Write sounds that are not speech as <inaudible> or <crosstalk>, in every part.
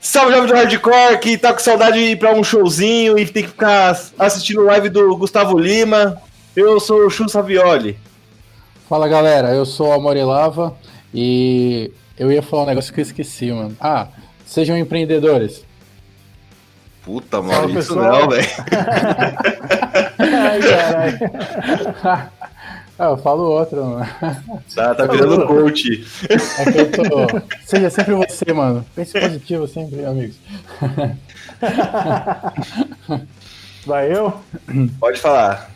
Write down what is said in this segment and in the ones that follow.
Salve, jovem do Hardcore, que tá com saudade de ir pra um showzinho e tem que ficar assistindo live do Gustavo Lima. Eu sou o Chu Savioli. Fala, galera. Eu sou o Amorelava e eu ia falar um negócio que eu esqueci, mano. Ah, sejam empreendedores. Puta, mano, isso não, velho. <laughs> Ai, caralho. <laughs> Ah, eu falo outro, mano. Tá, tá virando coach. É que eu tô... Seja sempre você, mano. Pense positivo sempre, amigos. Vai eu? Pode falar.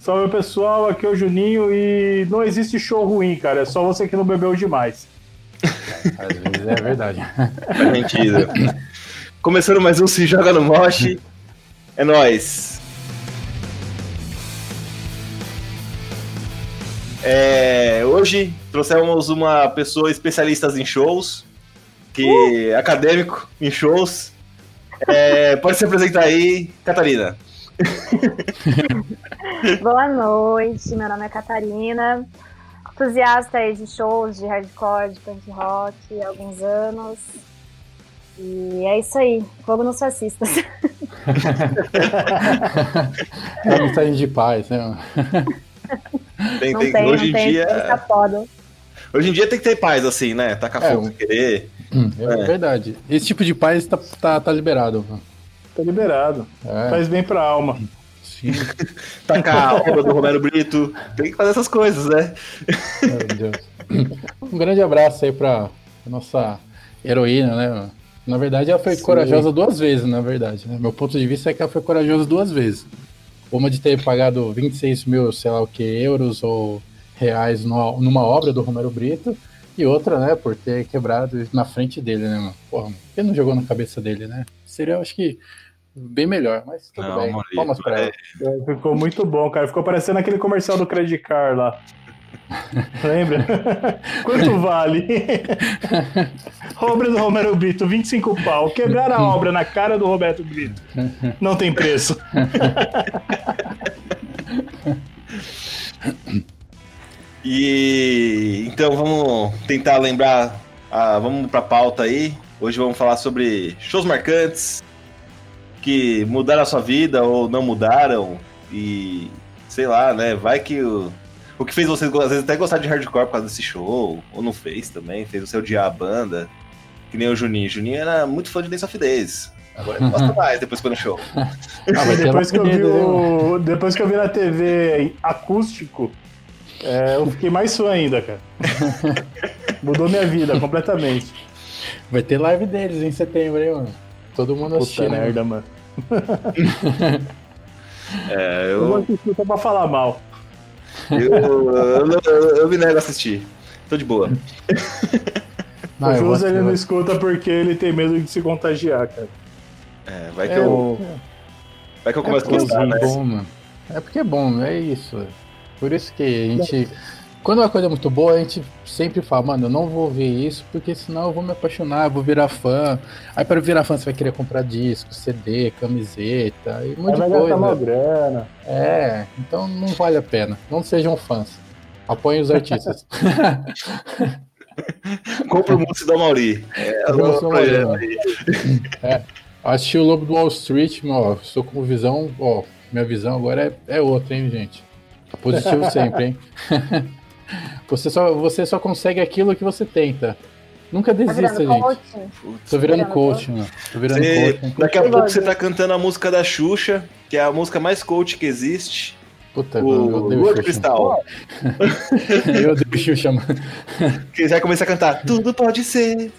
Salve pessoal, aqui é o Juninho e não existe show ruim, cara. É só você que não bebeu demais. Às vezes é verdade. Faz sentido. Começando mais um Se Joga no Mosh. É nóis. É, hoje trouxemos uma pessoa especialista em shows, que uh! é acadêmico em shows. É, pode se apresentar aí, Catarina. <laughs> Boa noite, meu nome é Catarina, entusiasta de shows de hardcore, de punk rock há alguns anos. E é isso aí, fogo nos fascistas. <laughs> é mensagem de paz, né? <laughs> Tem, não tem, tem, hoje não em tem, dia. Tá foda. Hoje em dia tem que ter paz, assim, né? Tacar é, fogo querer. Hum, é, é, verdade. Esse tipo de paz tá, tá, tá liberado. Tá liberado. É. Faz bem pra alma. Sim. <laughs> Tacar a obra do Romero Brito. Tem que fazer essas coisas, né? Meu Deus. Um grande abraço aí pra nossa heroína, né? Na verdade, ela foi Sim. corajosa duas vezes, na verdade. Né? Meu ponto de vista é que ela foi corajosa duas vezes. Uma de ter pagado 26 mil, sei lá o que, euros ou reais numa obra do Romero Brito. E outra, né, por ter quebrado na frente dele, né, mano? Porra, ele não jogou na cabeça dele, né? Seria, eu acho que, bem melhor, mas tudo não, bem. Palmas pra ela. É, ficou muito bom, cara. Ficou parecendo aquele comercial do Credit Card lá. Lembra? Quanto vale? obra do Romero Brito, 25 pau. Quebrar a obra na cara do Roberto Brito. Não tem preço. e então vamos tentar lembrar. Ah, vamos pra pauta aí. Hoje vamos falar sobre shows marcantes que mudaram a sua vida ou não mudaram. E sei lá, né? Vai que o o que fez você, às vezes, até gostar de hardcore por causa desse show, ou não fez também, fez você odiar a banda. Que nem o Juninho. O Juninho era muito fã de Dance of Days. Agora ele gosta mais depois que foi no show. <laughs> Ah, depois, que eu vi o, depois que eu vi na TV acústico, é, eu fiquei mais fã ainda, cara. <laughs> Mudou minha vida completamente. Vai ter live deles em setembro, hein, mano? Todo mundo assistindo. Puta merda, mano. <laughs> é, eu... eu vou assistir só pra falar mal. Eu, eu, eu, eu me nego a assistir. Tô de boa. <laughs> Não, o José ele não escuta porque ele tem medo de se contagiar, cara. É, vai que é, eu. Vai que eu começo é a gostar, é né? Bom, mano. É porque é bom, é isso. Por isso que a gente. Quando uma coisa é muito boa, a gente sempre fala, mano, eu não vou ver isso, porque senão eu vou me apaixonar, eu vou virar fã. Aí para virar fã você vai querer comprar disco, CD, camiseta e um monte de coisa. Uma grana. É, então não vale a pena. Não sejam fãs. Apoiem os artistas. <laughs> Compre o Múcio da Mauri. É, é, assisti o Lobo do Wall Street, ó, estou com visão, ó, minha visão agora é, é outra, hein, gente. Positivo sempre, hein? <laughs> Você só, você só consegue aquilo que você tenta. Nunca tá desista, tá gente. Tô virando, virando coach, mano. Tô virando você, coach. Daqui a pouco você tá cantando a música da Xuxa, que é a música mais coach que existe. Puta, o Lua de Cristal. <laughs> eu odeio Xuxa, mano. Que já começa a cantar. Tudo pode ser,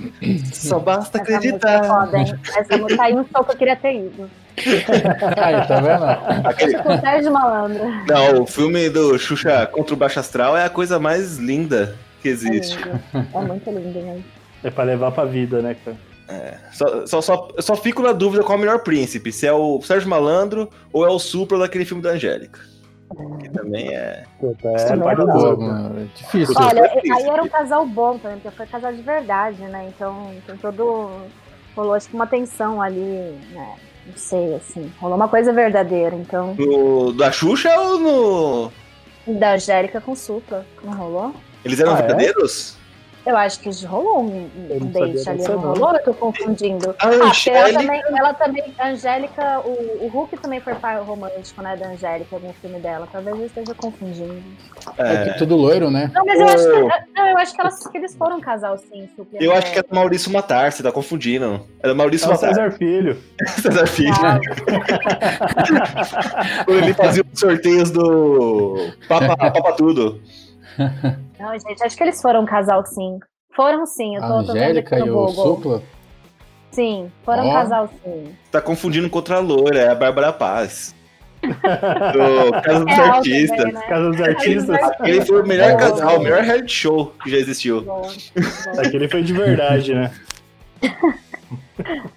só basta Essa acreditar. Música é foda, hein? Essa música aí no show que eu queria ter ido. Aí, tá vendo? Aquele... Tipo Sérgio Malandro. Não, o filme do Xuxa contra o Baixo Astral é a coisa mais linda que existe. É, é muito lindo, né? É pra levar pra vida, né, cara? É, só, só, só, só fico na dúvida qual é o melhor príncipe, se é o Sérgio Malandro ou é o Supra daquele filme da Angélica. Que também é. Puta, é, é, boa, mano. é difícil. Olha, é aí era um casal bom também, porque foi casal de verdade, né? Então tem todo. Rolou acho que uma tensão ali, né? Não sei, assim. Rolou uma coisa verdadeira, então. No, da Xuxa ou no. Da Angélica com Supla. Não rolou? Eles eram ah, é? verdadeiros? Eu acho que rolou um, um date ali, não rolou? Eu tô confundindo. A Ah, porque ela Angélica- também, ela também, a Angélica, o, o Hulk também foi par romântico, né, da Angélica, algum filme dela. Talvez eu esteja confundindo. É, É, que tudo loiro, né? Não, mas eu acho que, não, eu acho que, elas, que eles foram um casal, sim. Supla, eu acho que é do Maurício Matar, você tá confundindo. É do Maurício É Matar. César Filho. <laughs> César Filho. Ah, <laughs> ele fazia os sorteios do Papa, Papa Tudo. <laughs> Não, gente, acho que eles foram um casal, sim. Foram sim, eu tô, A Angélica no e o Google. Supla. Sim, foram um Ó. casal, sim. Tá confundindo com outra loira, é a Bárbara Paz. <laughs> Do Casa dos É Artistas. também, né? Casa dos Artistas. Ele foi o melhor É, casal, o melhor reality show que já existiu. Bom, bom. Aquele foi de verdade, né? <laughs>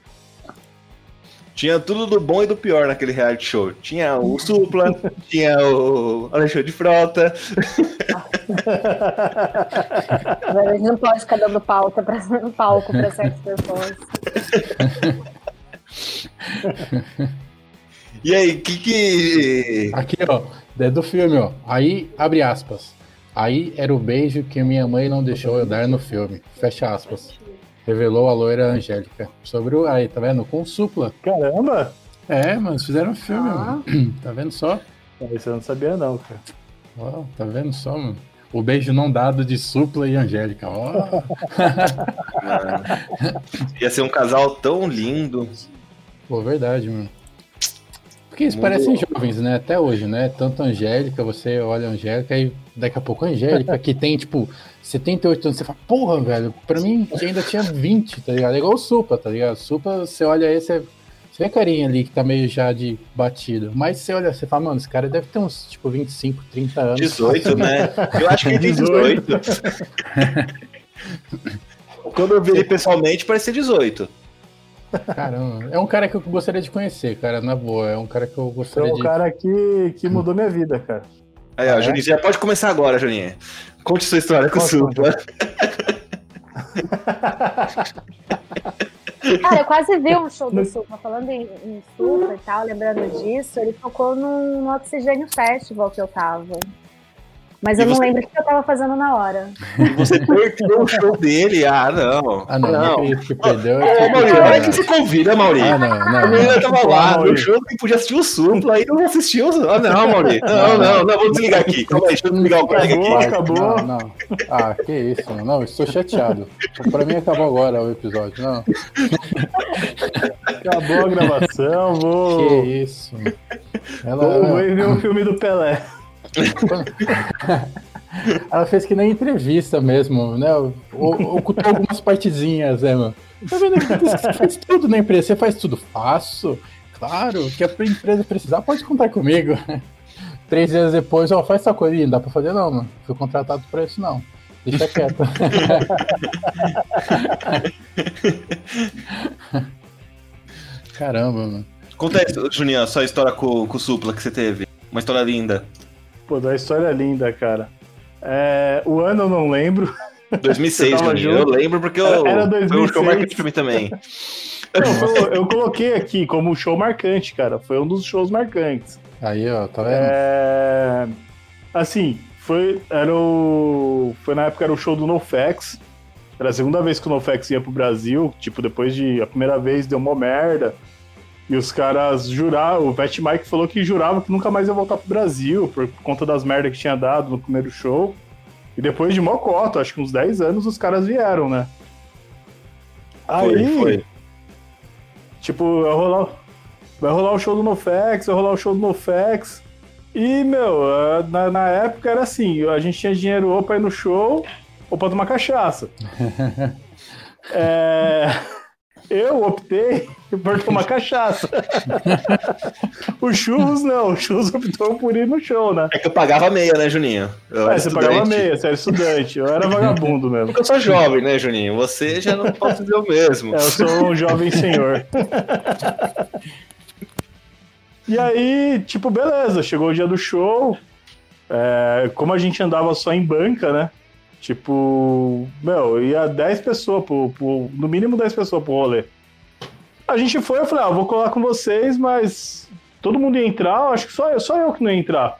Tinha tudo do bom e do pior naquele reality show. Tinha o Supla, <laughs> tinha o Alexandre de Frota. Agora a gente não pode ficar dando pauta pra, <laughs> palco pra certas pessoas. <laughs> E aí, que que. Aqui, ó. É do filme, ó. Aí, abre aspas. Aí era o beijo que minha mãe não deixou eu dar no filme. Fecha aspas. Revelou a loira Angélica. Sobre o. Aí, tá vendo? Com Supla. Caramba! É, mano, fizeram um filme, Ah. mano. <clears throat> Tá vendo só? Isso eu não sabia, não, cara. Ó, tá vendo só, mano? O beijo não dado de Supla e Angélica. Ó. <laughs> Ia ser um casal tão lindo. Pô, verdade, mano. Porque eles parecem jovens, né? Até hoje, né? Tanto a Angélica, você olha a Angélica e daqui a pouco a Angélica, que tem, tipo, 78 anos, você fala, porra, velho, pra mim ainda tinha 20, tá ligado? É igual o Supla, tá ligado? O Supla, você olha esse, você vê a carinha ali que tá meio já de batido. Mas você olha, você fala, mano, esse cara deve ter uns, tipo, 25, 30 anos. 18, né? Eu acho que tem 18. <laughs> Quando eu vi ele pessoalmente, parecia 18. Caramba, é um cara que eu gostaria de conhecer, cara, na boa. É um cara que eu gostaria o de. cara que, que mudou minha vida, cara. Aí, ó, Ah, é? Juninho, pode começar agora, Juninho. Conte sua história com o Supla. <laughs> Cara, eu quase vi um show do Supla, falando em, em Supla e tal, lembrando disso, ele tocou no, no Oxigênio Festival que eu tava. Mas E eu não você- lembro o que eu tava fazendo na hora. E você <laughs> perdeu o show dele. Ah, não. Ah, não, não que perdeu. Ô, é Maurício, sacanagem. olha que você convida, Maurício. Ah, não, A não. menina não. tava lá no Maurício. show que podia assistir o Supla, aí não assistiu. Ah, não, Maurício. Não, não, não, vou desligar aqui. Calma aí, deixa eu desligar o colega aqui. acabou. Não, não. Ah, que isso, mano. Não, estou chateado. Pra mim acabou agora o episódio. Não, Acabou a gravação, vou, que isso. mano. vou, Ela, ir ver o filme do Pelé. <laughs> ela fez que nem entrevista mesmo, né? Ocultou algumas partezinhas, né, mano? Tá você faz tudo na empresa? Você faz tudo? Faço. Claro, que a empresa precisar, pode contar comigo. <laughs> Três dias depois, ó, faz essa coisa. Não dá pra fazer não, mano. Fui contratado pra isso, não. Deixa quieto. <laughs> Caramba, mano. Conta aí, Juninho, a sua história com, com o Supla que você teve. Uma história linda. Pô, da história linda, cara. É, o ano eu não lembro. <laughs> 2006, <laughs> Você tava Juninho. Eu junto? lembro porque eu, Era foi um 2006. show marcante pra mim também. <laughs> Não, eu, eu coloquei aqui como show marcante, cara. Foi um dos shows marcantes. Aí, ó, tá vendo? É, assim, foi, era o, foi na época era o show do NoFX. Era a segunda vez que o NoFX ia pro Brasil. Tipo, depois de. A primeira vez deu uma merda. E os caras juraram. O Vet Mike falou que jurava que nunca mais ia voltar pro Brasil por conta das merdas que tinha dado no primeiro show. E depois de mocota, acho que uns 10 anos, os caras vieram, né? Foi, Aí, foi. Tipo, vai rolar, vai rolar o show do NoFX, vai rolar o show do NoFX. E, meu, eh, na, na época era assim, a gente tinha dinheiro ou pra ir no show ou pra tomar cachaça. <laughs> É, eu optei por tomar cachaça. <laughs> o Churros não, o Churros optou por ir no show, né? É que eu pagava meia, né, Juninho? Eu É, era você pagava estudante. meia, você era estudante, eu era vagabundo mesmo. Porque eu sou jovem, né, Juninho? Você já não pode dizer o mesmo. É, eu sou um jovem senhor. e aí, tipo, beleza, chegou o dia do show. É, como a gente andava só em banca, né? Tipo, meu, ia 10 pessoas, pro, pro- no mínimo 10 pessoas pro rolê. A gente foi, eu falei, ah, vou colar com vocês, mas todo mundo ia entrar, eu acho que só, eu- só eu que não ia entrar.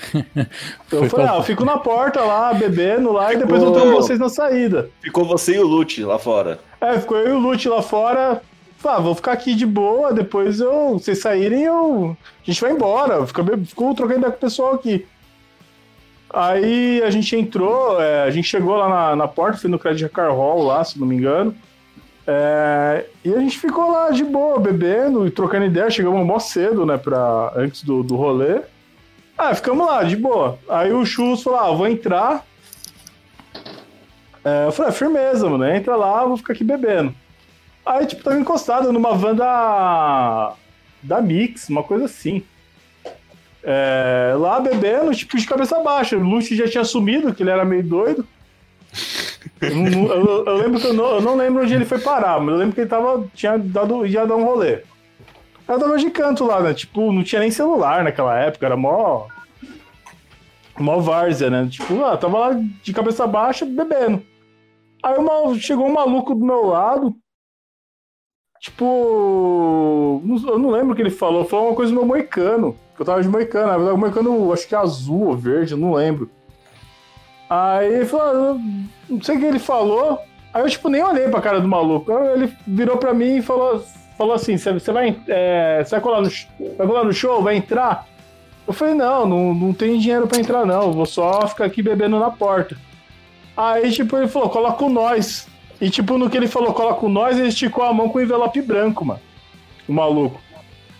<laughs> eu falei, ah, eu fico na porta lá, bebendo lá, e depois eu tomo vocês na saída. Ficou você e o Lute lá fora. É, ficou eu e o Lute lá fora. Falei, ah, vou ficar aqui de boa, depois eu, vocês saírem, eu, a gente vai embora. Ficou, ficou trocando ideia com o pessoal aqui. Aí a gente entrou, é, a gente chegou lá na, na porta, foi no Credit Car Hall lá, se não me engano. É, e a gente ficou lá de boa, bebendo e trocando ideia. Chegamos mó cedo, né, pra, antes do, do rolê. Ah, ficamos lá, de boa. Aí o Chus falou: ah, vou entrar. É, eu falei: ah, firmeza, mano, entra lá, vou ficar aqui bebendo. Aí, tipo, tava encostado numa van da, da Mix, uma coisa assim. É, lá bebendo, tipo, de cabeça baixa. O Lúcio já tinha sumido, que ele era meio doido. Eu, eu, eu, lembro que eu não, eu não, lembro onde ele foi parar, mas eu lembro que ele tava, tinha dado, ia dar um rolê. Eu tava de canto lá, né? Tipo, não tinha nem celular naquela época, era mó. mó várzea, né? Tipo, ah, tava lá de cabeça baixa bebendo. Aí uma, chegou um maluco do meu lado. Tipo. Eu não lembro o que ele falou. Falou uma coisa do meu moicano. Que eu tava de moicano. Na verdade, o moicano, acho que é azul ou verde, eu não lembro. Aí ele falou, não sei o que ele falou. Aí eu, tipo, nem olhei pra cara do maluco. Ele virou pra mim e falou, falou assim: você vai, é, vai, colar no, vai colar no show? Vai entrar? Eu falei: não, não, não tem dinheiro pra entrar, não. Vou só ficar aqui bebendo na porta. Aí, tipo, ele falou: cola com nós. E, tipo, no que ele falou, cola com nós, ele esticou a mão com o envelope branco, mano. O maluco.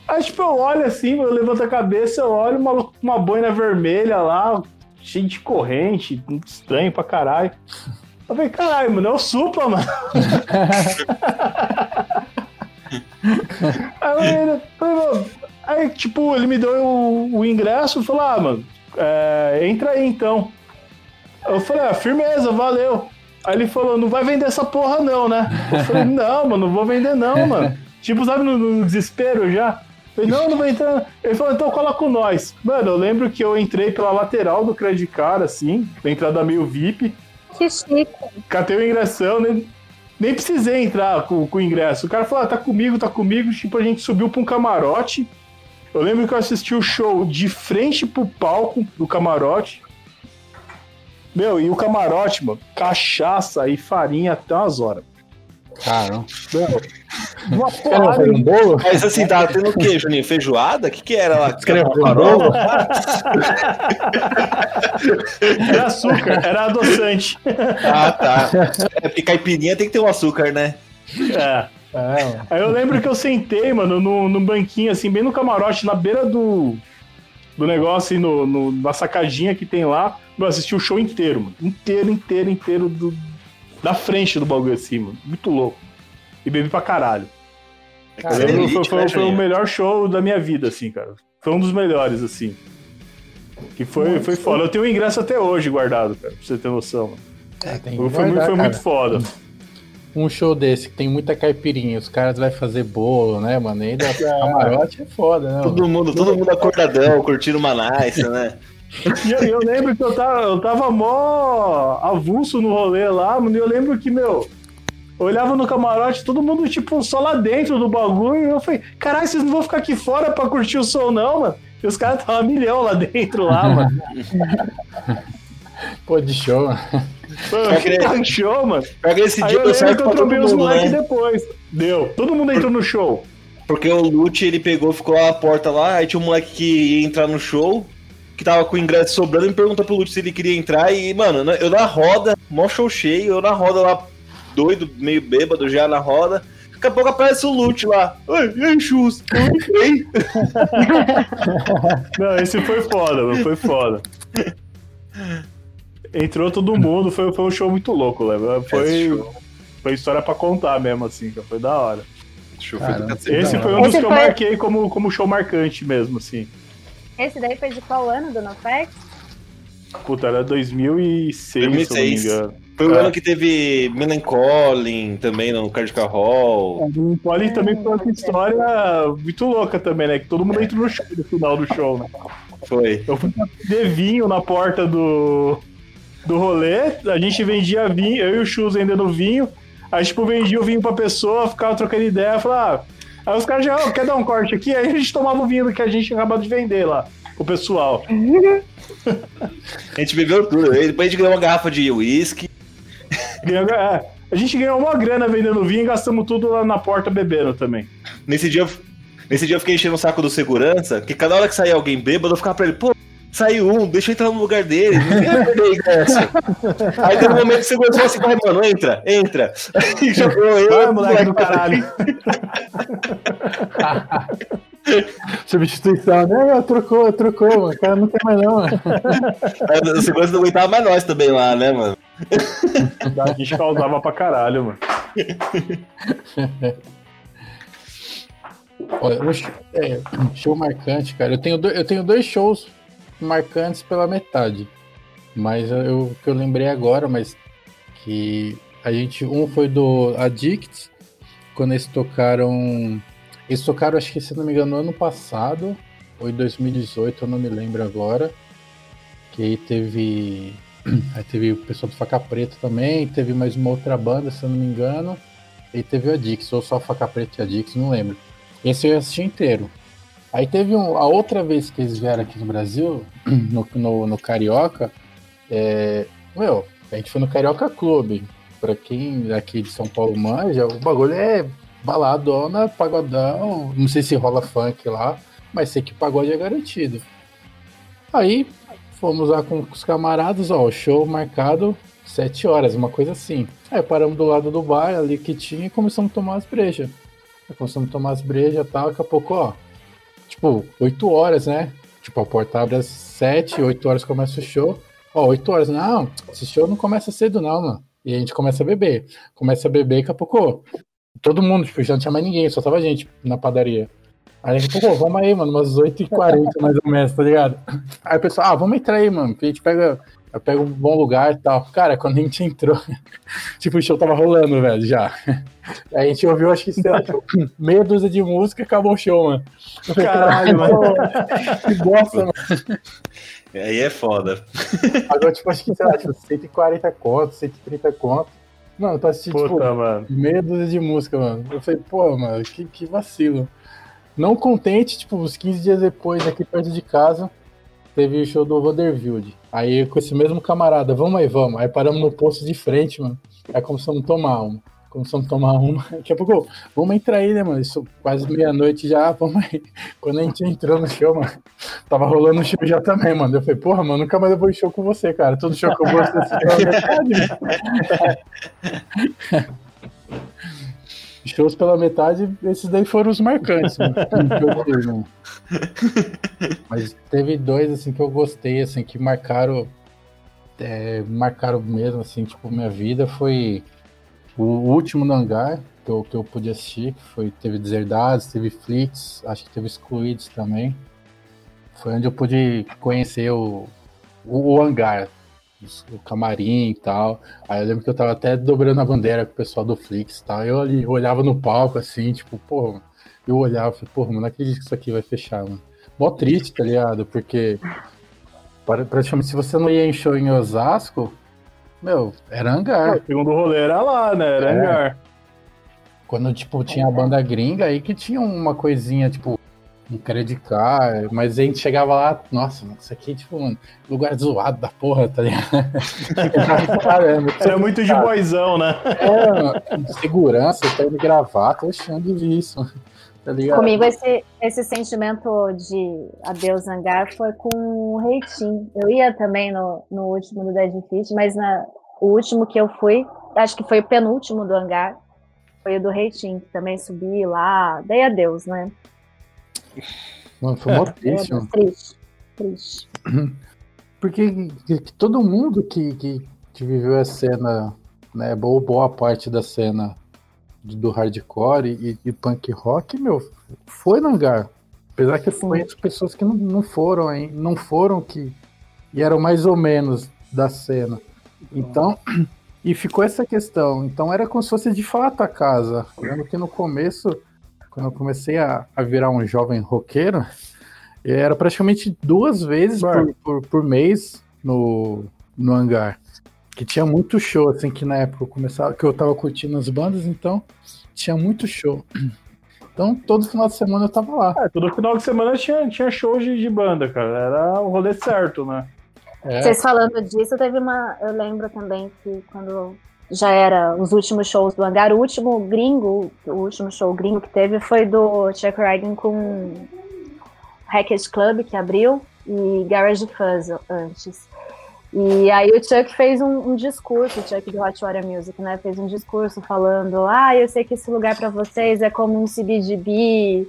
Aí, tipo, eu olho assim, eu levanto a cabeça, eu olho o maluco com uma boina vermelha lá, cheio de corrente, estranho pra caralho. Eu falei, caralho, mano, é o Supla, mano. <laughs> aí, falei, aí, tipo, ele me deu o, o ingresso e falou, ah, mano, é, entra aí então. Eu falei, ah, firmeza, valeu. Aí ele falou, não vai vender essa porra não, né? Eu falei, <laughs> não, mano, não vou vender não, mano. Tipo, sabe, no, no desespero já. Falei, não, não vai entrar. Ele falou, então cola com nós. Mano, eu lembro que eu entrei pela lateral do Credit Card, assim, entrada meio VIP. Que chique. Catei o ingressão, nem, nem precisei entrar com, com o ingresso. O cara falou, ah, tá comigo, tá comigo. Tipo, a gente subiu pra um camarote. Eu lembro que eu assisti o show de frente pro palco do camarote. Meu, e o camarote, mano, cachaça e farinha até umas horas. Caramba. Uma porrada. Um bolo? Mas assim, tava tendo o quê, Juninho? Feijoada? O que, que era lá? Escreveu um bolo? <laughs> era açúcar, era adoçante. Ah, tá. É porque caipirinha tem que ter um açúcar, né? É. É, Aí eu lembro que eu sentei, mano, no, no banquinho, assim, bem no camarote, na beira do, do negócio, assim, no, no, na sacadinha que tem lá. Eu assisti o show inteiro, mano. Inteiro, inteiro, inteiro do, da frente do bagulho assim, mano. Muito louco. E bebi pra caralho. Cara, foi, elite, foi, foi, né, foi o melhor show da minha vida, assim, cara. Foi um dos melhores, assim. Que foi, foi foda. Eu tenho o ingresso até hoje guardado, cara, pra você ter noção, mano. É, tem foi, guardar, foi muito foda. Um show desse que tem muita caipirinha, os caras vão fazer bolo, né, mano? E da é. camarote é foda, né? Todo mundo, todo mundo acordadão, curtindo uma nice, né? E eu, eu, lembro que eu tava, eu tava mó avulso no rolê lá, mano. E eu lembro que, meu, eu olhava no camarote, todo mundo, tipo, só lá dentro do bagulho. E eu falei, caralho, vocês não vão ficar aqui fora pra curtir o som, não, mano? E os caras estavam milhão lá dentro, lá, mano. <laughs> Pô, de show, mano. Pô, que tá show, mano. Pega esse dia eu lembro que eu trombei os moleques né? depois. Deu. Todo mundo entrou no show. Porque o Lute, ele pegou, ficou lá na porta lá, aí tinha um moleque que ia entrar no show que tava com o ingresso sobrando, me perguntou pro Lute se ele queria entrar. E, mano, eu na roda, mó show cheio, eu na roda lá, doido, meio bêbado já na roda. Daqui a pouco aparece o Lute lá. Oi, ei, Chus, <laughs> Não, esse foi foda, mano, foi foda. <laughs> Entrou todo mundo, foi, foi um show muito louco, lembra? Foi, foi história pra contar mesmo, assim, que foi da hora. Esse foi um dos que eu marquei como, como show marcante mesmo, assim. Esse daí foi de qual ano do NoFX? Puta, era 2006, 2006. se eu não me engano. Foi o é. ano que teve Melancholy também no Cardiac Hall. É, o Melancholy também foi uma história muito louca também, né? Que todo mundo entrou no show no final do show, né? Foi. Eu fui de vinho na porta do, do rolê, a gente vendia vinho, eu e o Chus vendendo vinho, aí tipo, vendia o vinho pra pessoa, ficava trocando ideia, falava, ah, Aí os caras já, oh, quer dar um corte aqui? Aí a gente tomava o vinho que a gente acabou de vender lá. o pessoal. <laughs> A gente bebeu tudo. Depois a gente ganhou uma garrafa de uísque. É, a gente ganhou uma grana vendendo vinho e gastamos tudo lá na porta bebendo também. Nesse dia, nesse dia eu fiquei enchendo o saco do segurança, que cada hora que saía alguém bêbado, eu ficava pra ele, pô, saiu um, deixa eu entrar no lugar dele, perder ingresso. <laughs> Aí teve um momento que o segurança falou assim, vai, mano, entra, entra. Aí <laughs> jogou eu, Vai, moleque do caralho. <laughs> Substituição, né? Trocou, trocou, mano. O cara não tem mais não, mano. O segurança não aguentava mais nós também lá, né, mano? A gente causava pra caralho, mano. Olha, um show, é, show marcante, cara. Eu tenho, do- eu tenho dois shows marcantes pela metade. Mas eu, que eu lembrei agora, mas que a gente. Um foi do Addict, quando eles tocaram. Eles tocaram, acho que se não me engano, ano passado, ou em 2018, eu não me lembro agora. Que aí teve. <clears throat> Aí teve o pessoal do Faca Preta também, teve mais uma outra banda, se não me engano. E teve o Adix, ou só Faca Preta e Adix, não lembro. Esse eu assisti inteiro. Aí teve um, a outra vez que eles vieram aqui no Brasil, <clears throat> no, no, no Carioca, é, meu, a gente foi no Carioca Clube. Pra quem aqui de São Paulo manja, o bagulho é baladona, pagodão, não sei se rola funk lá, mas sei que pagode é garantido. Aí fomos lá com os camaradas, ó, o show marcado sete horas, uma coisa assim. Aí paramos do lado do bar ali que tinha e começamos a tomar as brejas. Começamos a tomar as brejas e tal, daqui a pouco, ó, tipo, 8 horas, né? Tipo, a porta abre às 7, 8 horas começa o show. Ó, 8 horas, não, esse show não começa cedo, não, mano. E a gente começa a beber. Começa a beber, daqui a pouco, todo mundo, tipo, já não tinha mais ninguém, só tava a gente na padaria. Aí a pouco, ó, vamos aí, mano, umas 8h40 mais ou menos, tá ligado? Aí o pessoal, ah, vamos entrar aí, mano, que a gente pega, pega um bom lugar e tal. Cara, quando a gente entrou, <laughs> tipo, o show tava rolando, velho, já. Aí <laughs> a gente ouviu, acho que, sei lá, tipo, meia dúzia de música e acabou o show, mano. Eu falei, Caralho, <laughs> mano. Que bosta, mano. Aí é foda. Agora, tipo, acho que, sei lá, tipo, 140 conto, 130 conto. Mano, pra assistir, tipo, Puta, mano. meia dúzia de música, mano. Eu falei, pô, mano, que, que vacilo. Não contente, tipo, uns 15 dias depois, aqui perto de casa, teve o show do Vanderbilt. Aí com esse mesmo camarada, vamos aí, vamos. Aí paramos no posto de frente, mano. Aí começamos a tomar uma. Começamos a tomar uma. <laughs> Daqui a pouco, vamos entrar aí, né, mano? Isso quase meia-noite já, vamos aí. Quando a gente entrou no show, mano, tava rolando o show já também, mano. Eu falei, porra, mano, nunca mais eu vou em show com você, cara. Todo show que eu vou, você assistiu a metade, mano. Shows pela metade, esses daí foram os marcantes, mano. <laughs> Mas teve dois, assim, que eu gostei, assim, que marcaram, é, marcaram mesmo, assim, tipo, minha vida, foi o último no hangar, que eu, que eu pude assistir, que foi, teve Deserdados, teve Flits, acho que teve Excluídos também. Foi onde eu pude conhecer o, o, o hangar, o camarim e tal. Aí eu lembro que eu tava até dobrando a bandeira com o pessoal do Flix e tal. Eu ali olhava no palco assim, tipo, porra, eu olhava e falei, porra, mano, não acredito que isso aqui vai fechar, mano. Mó triste, tá ligado? Porque pra- praticamente se você não ia em show em Osasco, meu, era hangar. O segundo rolê era lá, né? Era É. hangar. Quando, tipo, tinha a banda gringa aí que tinha uma coisinha, tipo, um credit card, mas a gente chegava lá, nossa, mano, isso aqui, tipo, mano, lugar zoado da porra, tá ligado? <laughs> Caramba, Você é muito de boizão, né? É, mano, segurança, tá indo gravata, eu achando isso, tá ligado? Comigo, esse, esse sentimento de adeus hangar foi com o Reitinho. Eu ia também no, no último do Dead Fit, mas na, o último que eu fui, acho que foi o penúltimo do hangar, foi o do Reitinho, que também subi lá, dei adeus, né? Mano, foi mó Dei triste, adeus, mano. triste, triste. <clears throat> Porque que- que todo mundo que, que, que viveu a cena, né, boa, boa parte da cena do, do hardcore e, e punk rock, meu, foi no hangar. Apesar que eu conheço pessoas que não, não foram, aí, não foram que e eram mais ou menos da cena. Então, <clears throat> e ficou essa questão. Então era como se fosse de fato a casa. Lembro que no começo, quando eu comecei a, a virar um jovem roqueiro, era praticamente duas vezes por, por, por mês no, no hangar. Que tinha muito show, assim, que na época eu começava, que eu tava curtindo as bandas, então tinha muito show. Então todo final de semana eu tava lá. É, todo final de semana tinha, tinha show de, de banda, cara. Era o rolê certo, né? É. Vocês falando disso, teve uma. Eu lembro também que quando já era os últimos shows do Hangar, o último gringo, o último show gringo que teve foi do Chuck Reagan com Hackett Club, que abriu, e Garage Fuzz antes. E aí o Chuck fez um, um, discurso, o Chuck do Hot Water Music, né? Fez um discurso falando, ah, eu sei que esse lugar para vocês é como um CBGB. E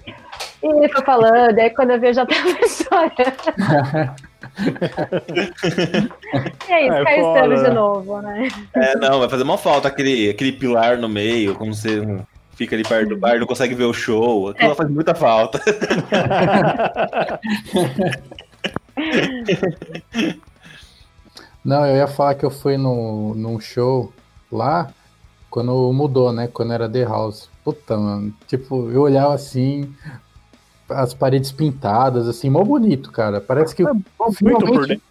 ele foi falando, aí quando eu vi eu já tava <laughs> chorando. <laughs> e aí, é, cá estamos de novo, né? É, não, vai fazer uma falta aquele, aquele pilar no meio, como você fica ali perto do bar, não consegue ver o show. Aquilo é. faz muita falta. <laughs> Não, eu ia falar que eu fui no, num show lá quando mudou, né? Quando era The House. Puta, mano. Tipo, eu olhava assim, as paredes pintadas, assim, mó bonito, cara. Parece que. É, finalmente,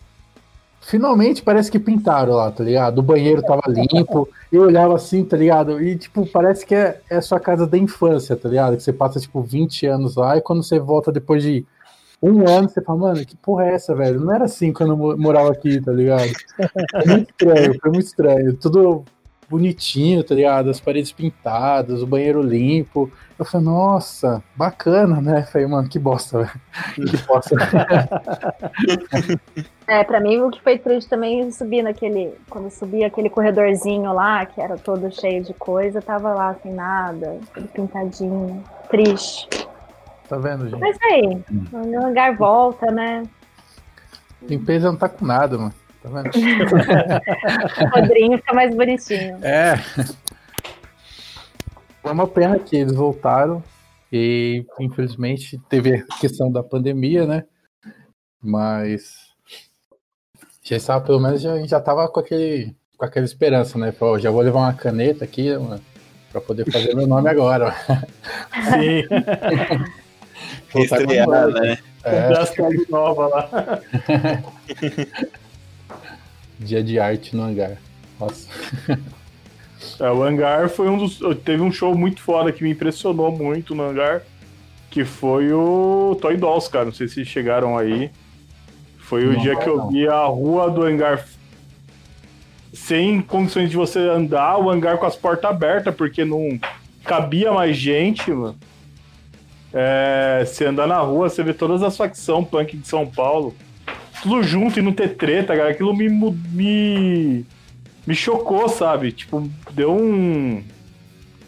finalmente parece que pintaram lá, tá ligado? O banheiro tava limpo. Eu olhava assim, tá ligado? E, tipo, parece que é, é a sua casa da infância, tá ligado? Que você passa, tipo, 20 anos lá e quando você volta depois de um ano, você fala, mano, que porra é essa, velho? Não era assim quando eu morava aqui, tá ligado? Foi muito estranho, foi muito estranho. Tudo bonitinho, tá ligado? As paredes pintadas, o banheiro limpo. Eu falei, nossa, bacana, né? Eu falei, mano, que bosta, velho. <laughs> Que bosta. é, pra mim o que foi triste também subir naquele. Quando subia aquele corredorzinho lá, que era todo cheio de coisa, tava lá sem nada, tudo pintadinho. Triste. Tá vendo, gente? Mas aí, o lugar volta, né? Limpeza não tá com nada, mano. Tá vendo? <laughs> o Rodrinho fica mais bonitinho. É. Foi uma pena que eles voltaram e infelizmente teve a questão da pandemia, né? Mas já estava, pelo menos, já, já tava com aquele com aquela esperança, né? Pô, já vou levar uma caneta aqui, mano, pra poder fazer meu nome agora. Sim. <laughs> Estrear, né? É. a nova lá. <laughs> Dia de arte no hangar. Nossa. É, o hangar foi um dos. Teve um show muito foda que me impressionou muito no hangar. Que foi o Toy Dolls, cara. Não sei se chegaram aí. Foi o não, dia que eu vi a rua do hangar sem condições de você andar, o hangar com as portas abertas, porque não cabia mais gente, mano. É, você andar na rua, você vê todas as facções punk de São Paulo, tudo junto e não ter treta, cara. Aquilo me, me, me chocou, sabe? Tipo, deu um, um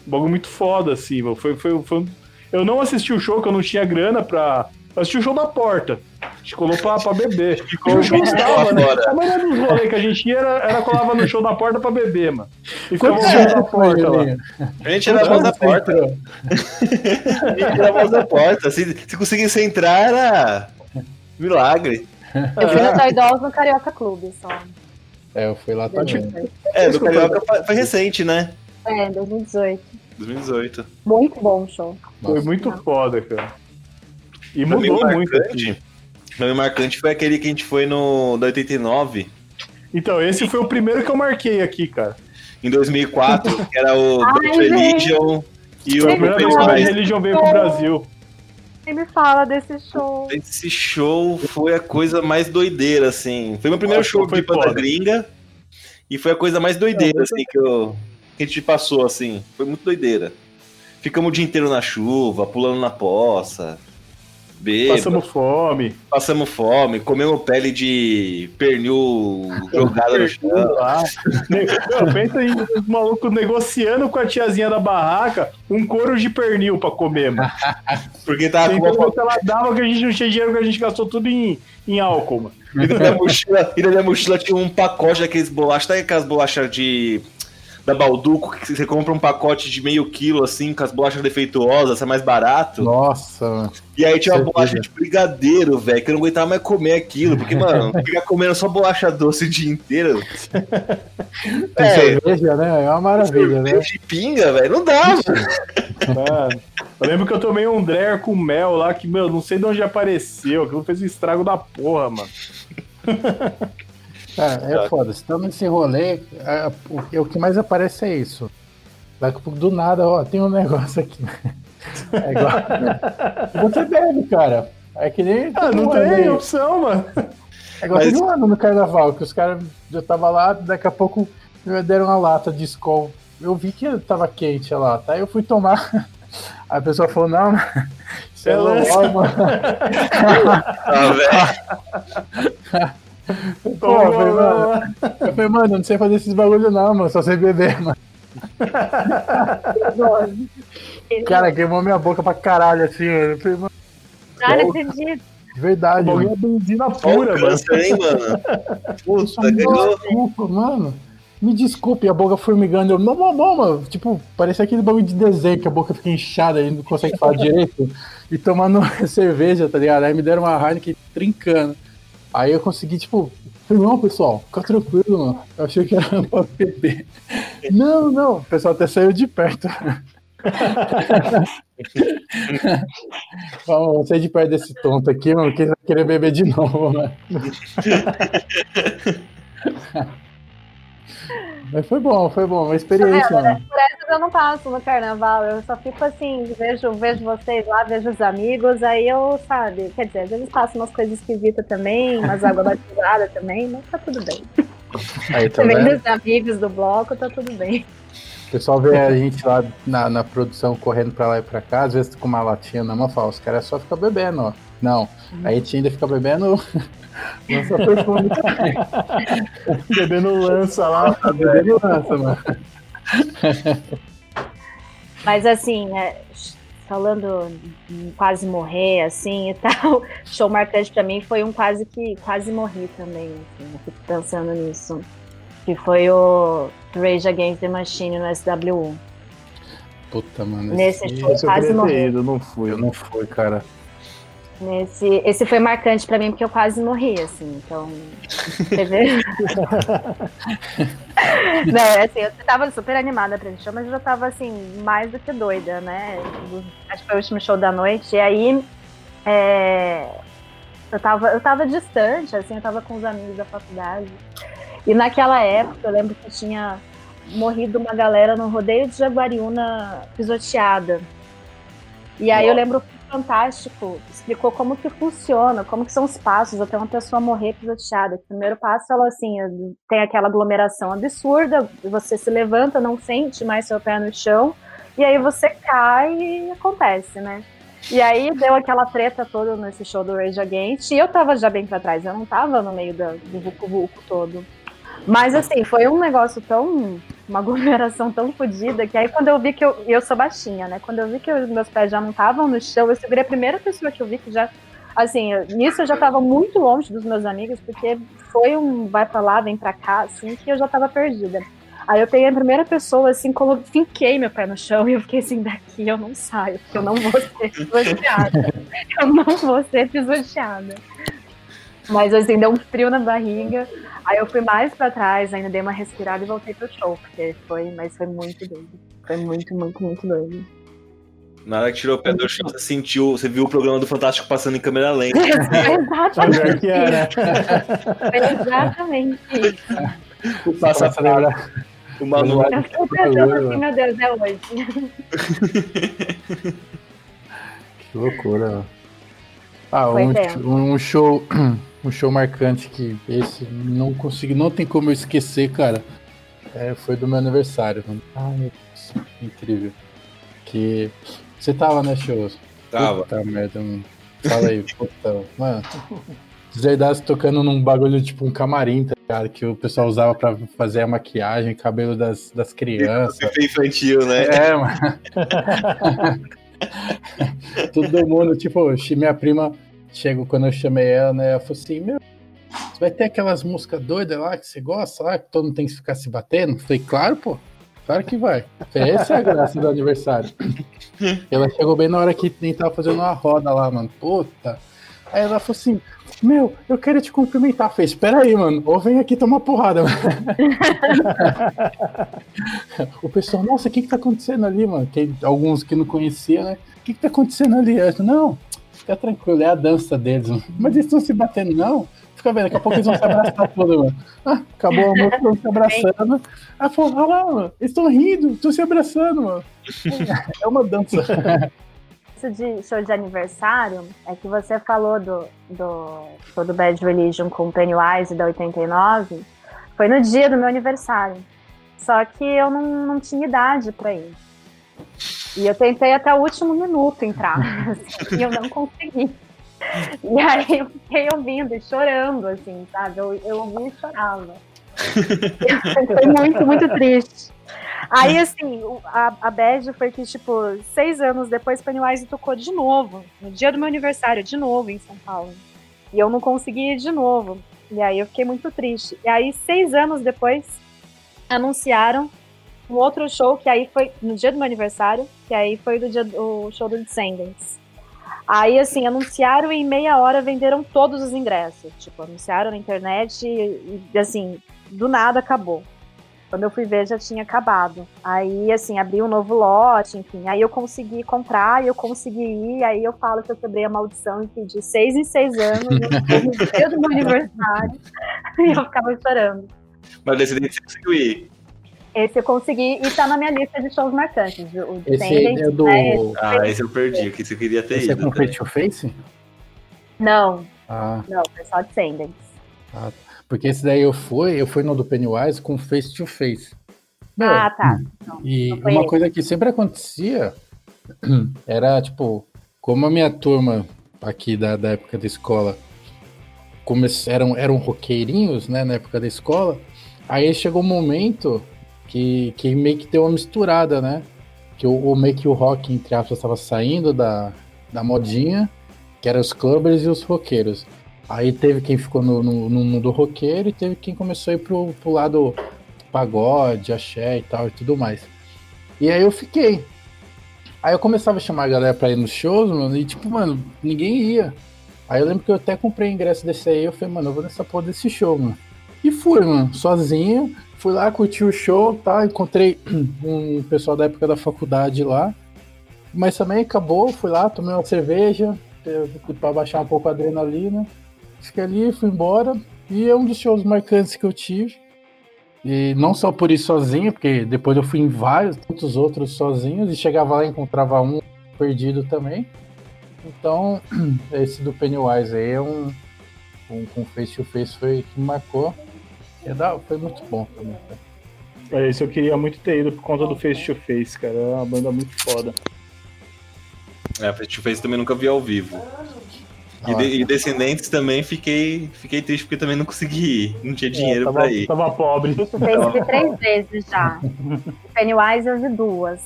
bagulho muito foda, assim. Foi, foi, foi, eu não assisti o show, que eu não tinha grana pra. Eu assisti o show da porta. A gente colou pra, pra beber. <laughs> Ficou o show estava, né? A maioria dos rolês que a gente ia era, era colava no show da porta pra beber, mano. E ficava o show da porta lá. A gente era a voz da porta. <laughs> a gente era a voz da porta. Se, se conseguisse entrar, era milagre. Eu fui no Toy Dolls no Carioca Clube só. É, eu fui lá também. É, do Carioca foi recente, né? É, 2018. 2018. Muito bom o show. Foi muito foda, cara. E mudou muito. Aqui. O nome marcante foi aquele que a gente foi no da 89. Então, esse foi o primeiro que eu marquei aqui, cara. Em 2004, que era o <laughs> Ai, Religion e o o Religion veio pro Brasil. Quem me fala desse show? Esse show foi a coisa mais doideira, assim. Foi meu primeiro Nossa, show de banda gringa. E foi a coisa mais doideira, Não, assim, que, eu, que a gente passou, assim. Foi muito doideira. Ficamos o dia inteiro na chuva, pulando na poça. Bêbado, passamos fome. Passamos fome, comemos pele de pernil jogada no chão. Não, pensa aí, os malucos negociando com a tiazinha da barraca um couro de pernil pra comer, mano. <laughs> Porque tava com uma... ela dava que a gente não tinha dinheiro, que a gente gastou tudo em, em álcool, mano. E na minha mochila, e na minha mochila tinha um pacote daqueles bolachas, tá aquelas bolachas de da Balduco, que você compra um pacote de meio quilo, assim, com as bolachas defeituosas, é mais barato. Nossa, mano. E aí tinha uma bolacha de brigadeiro, velho, que eu não aguentava mais comer aquilo, porque, mano, <laughs> ficar comendo só bolacha doce o dia inteiro. <laughs> É, cerveja, né? É uma maravilha, né? de pinga, velho, não dá, mano. Eu lembro que eu tomei um Dreher com mel lá, que, meu, não sei de onde apareceu, aquilo fez um estrago da porra, mano. <laughs> É, é foda. Se tá nesse rolê, é, o, o, que mais aparece é isso. Daqui do nada, ó, tem um negócio aqui. <laughs> É igual. <laughs> Você bebe, cara. É que nem. Ah, não tem opção, mano. É igual Mas- um ano no carnaval, que os caras já tava lá, daqui a pouco me deram uma lata de Skol. Eu vi que tava quente a lata. Aí eu fui tomar. Aí <laughs> a pessoa falou, não, isso é loló, mano. Ah, velho. Pô, eu falei, mano, eu falei, mano, não sei fazer esses bagulho não, mano, só sei beber, mano. Cara, queimou minha boca pra caralho, assim, mano. Eu falei, mano, não acredito. de verdade, Bagulho mano. benzina pura, mano. câncer, hein, mano? Puta, desculpa, mano. Me desculpe, a boca formigando. Eu, não, não, não, mano. Tipo, parecia aquele bagulho de desenho que a boca fica inchada e não consegue falar direito. E tomando <laughs> cerveja, tá ligado? Aí me deram uma Heineken trincando. Aí eu consegui, tipo, não, pessoal, fica tranquilo, mano. Eu achei que era <laughs> pra beber. Não, não, o pessoal até saiu de perto. <laughs> Vamos sair de perto desse tonto aqui, mano, que vai querer beber de novo, mano. <laughs> Mas foi bom, foi bom, uma experiência, Tá vendo, mano. Por essas eu não passo no carnaval, eu só fico assim, vejo, vejo vocês lá, vejo os amigos, aí eu, sabe, quer dizer, às vezes passo umas coisas esquisitas também, umas água <laughs> batizada também, mas tá tudo bem. Aí, tá Também vendo? dos amigos do bloco, tá tudo bem. O pessoal vê a gente lá na, na produção correndo pra lá e pra cá, às vezes com uma latinha na mão, fala, os caras só ficam bebendo, ó. Não, a gente ainda fica bebendo nossa perfume também. <laughs> Bebendo lança lá. Tá bebendo lança, mano. Mas assim, é, falando em quase morrer, assim, e tal, <laughs> show marcante pra mim foi um quase que quase morri também, assim, eu fico pensando nisso. Que foi o Rage Against the Machine no SWU. Puta, mano. Nesse esse- show eu quase morri. ido, não fui. Eu não fui, cara. Nesse, esse foi marcante pra mim porque eu quase morri, assim, então. <laughs> Não, assim, eu tava super animada pra esse show, mas eu já tava assim, mais do que doida, né? Acho que foi o último show da noite. E aí é, eu, tava, eu tava distante, assim, eu tava com os amigos da faculdade. E naquela época eu lembro que tinha morrido uma galera no rodeio de Jaguariúna pisoteada. E aí eu lembro Fantástico explicou como que funciona, como que são os passos até uma pessoa morrer pisoteada. O primeiro passo, ela assim, tem aquela aglomeração absurda, você se levanta, não sente mais seu pé no chão, e aí você cai e acontece, né? E aí deu aquela treta toda nesse show do Rage Against, e eu tava já bem pra trás, eu não tava no meio da- do vucu-vucu todo. Mas assim, foi um negócio tão. Uma <laughs> aglomeração tão fodida que aí quando eu vi que eu. Eu sou baixinha, né? Quando eu vi que meus pés já não estavam no chão, eu segurei a primeira pessoa que eu vi que já. Assim, nisso eu já tava muito longe dos meus amigos, porque foi um vai pra lá, vem pra cá, assim, que eu já tava perdida. Aí eu peguei a primeira pessoa, assim, colo... finquei meu pé no chão <laughs> e eu fiquei assim, daqui eu não saio, porque eu não vou ser pisoteada. eu não vou ser pisoteada. Mas assim, deu um frio na barriga. Aí eu fui mais pra trás, ainda dei uma respirada e voltei pro show, porque foi, mas foi muito doido. Foi muito, muito, muito doido. Na hora que tirou o pé do chão, você sentiu, você viu o programa do Fantástico passando em câmera lenta. <laughs> exatamente, que era. foi exatamente isso. Passa a lembrar. O manual. Eu fiquei pensando assim, meu Deus, é hoje. <laughs> Que loucura. mano. Ah, um, tempo. um show, <clears throat> um show marcante que esse não consigo, não tem como eu esquecer, cara. É, foi do meu aniversário, mano. Ai, meu Deus, incrível. Que você tava, né, show? Tava. Puta merda, mano. Fala aí, <laughs> puta, mano. Zerdaço tocando num bagulho tipo um camarim, tá ligado? Que o pessoal usava pra fazer a maquiagem, cabelo das, das crianças. Infantil, né? É, mano. <laughs> Todo mundo, tipo, minha prima chegou quando eu chamei ela, né? Ela falou assim: Meu, você vai ter aquelas músicas doidas lá que você gosta, lá, que todo mundo tem que ficar se batendo? Eu falei, claro, pô. Claro que vai. Falei, Essa é a graça do aniversário. <laughs> ela chegou bem na hora que nem tava fazendo uma roda lá, mano. Puta. Aí ela falou assim: Meu, eu quero te cumprimentar. Eu falei, espera aí, mano. Ou vem aqui tomar porrada. <laughs> O pessoal, nossa, o que que tá acontecendo ali, mano? Tem alguns que não conheciam, né? O que que tá acontecendo ali? Eu não, fica tranquilo, é a dança deles. Mas eles estão se batendo, não? Fica vendo, daqui a pouco eles vão se abraçar todo, mano. Ah, acabou a música, estão se abraçando. Aí falou, olha lá, mano, eles estão rindo, estão se abraçando, mano. É uma dança. disso de show de aniversário é que você falou do, do show do Bad Religion com Pennywise da 89. Foi no dia do meu aniversário. Só que eu não, não tinha idade para ir. E eu tentei até o último minuto entrar. Assim, e eu não consegui. E aí eu fiquei ouvindo e chorando, assim, sabe? Eu, eu ouvi e chorava. foi muito, muito triste. Aí, assim, a, a bad foi que, tipo, seis anos depois, Pennywise tocou de novo, no dia do meu aniversário, de novo em São Paulo. E eu não consegui ir de novo. E aí eu fiquei muito triste. E aí, seis anos depois, anunciaram um outro show, que aí foi no dia do meu aniversário, que aí foi do dia do show do Descendants. Aí, assim, anunciaram e em meia hora venderam todos os ingressos. Tipo, anunciaram na internet e, e assim, do nada acabou. Quando eu fui ver, já tinha acabado. Aí, assim, abri um novo lote, enfim. Aí eu consegui comprar, e eu consegui ir. Aí eu falo que eu quebrei a maldição e de seis em seis anos, no <laughs> dia do meu aniversário. <laughs> e eu ficava chorando. Mas desse você conseguiu ir. Esse eu consegui e tá na minha lista de shows marcantes. O esse é do. Né? Esse ah, esse eu perdi, que você queria ter esse ido. Esse é com Face to Face? Não. Ah. Não, foi só Descendants. Ah, porque esse daí eu fui, eu fui no do Pennywise com Face to Face. Meu, ah, tá. Não, e não uma coisa que sempre acontecia <clears throat> era, tipo, como a minha turma aqui da, da época da escola come, eram, eram roqueirinhos, né, na época da escola, aí chegou um momento que, que meio que deu uma misturada, né? Que o, o meio que o rock, entre aspas, estava saindo da, da modinha, que eram os clubbers e os roqueiros. Aí teve quem ficou no, no, no, mundo roqueiro e teve quem começou a ir pro, pro lado pagode, axé e tal e tudo mais. E aí eu fiquei. Aí eu começava a chamar a galera pra ir nos shows, mano, e tipo, mano, ninguém ia. Aí eu lembro que eu até comprei ingresso desse aí, eu falei, mano, eu vou nessa porra desse show, mano. E fui, mano, sozinho, Fui lá, curti o show, tá? Encontrei <clears throat> um pessoal da época da faculdade lá. Mas também acabou, fui lá, tomei uma cerveja para baixar um pouco a adrenalina. Fiquei ali, fui embora. E é um dos shows marcantes que eu tive. E não só por ir sozinho, porque depois eu fui em vários, muitos outros sozinhos, e chegava lá e encontrava um perdido também. Então, <clears throat> esse do Pennywise aí é um, um com face to face foi que marcou. É da, foi muito bom também. É, esse eu queria muito ter ido por conta do Face to Face, cara. É uma banda muito foda. É, Face to Face também nunca vi ao vivo. E, de, e, Descendentes também fiquei, fiquei triste porque também não consegui ir. Não tinha é, dinheiro é, tava, pra ir. Tava pobre. Face to Face três <laughs> vezes já. Pennywise eu vi duas.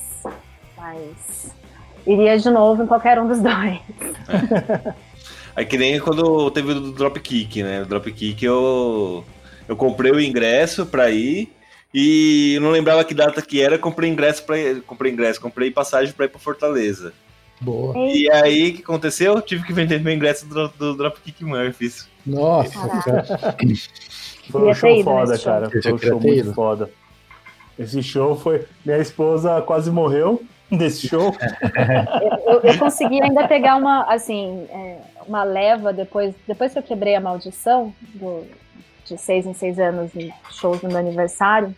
Mas iria de novo em qualquer um dos dois. É. Aí que nem quando teve o Dropkick, né? O Dropkick eu eu comprei o ingresso para ir e eu não lembrava que data que era, comprei ingresso para comprei ingresso, comprei passagem para ir para Fortaleza. Boa. E aí, o que aconteceu? Eu tive que vender meu ingresso do, do Dropkick Murphys. Nossa, Foi um show foda, cara. Foi um show muito foda. Esse show foi. Minha esposa quase morreu desse show. eu, eu, consegui ainda pegar uma, assim, é, uma leva depois, depois que eu quebrei a maldição do, de seis em seis anos em shows no meu aniversário.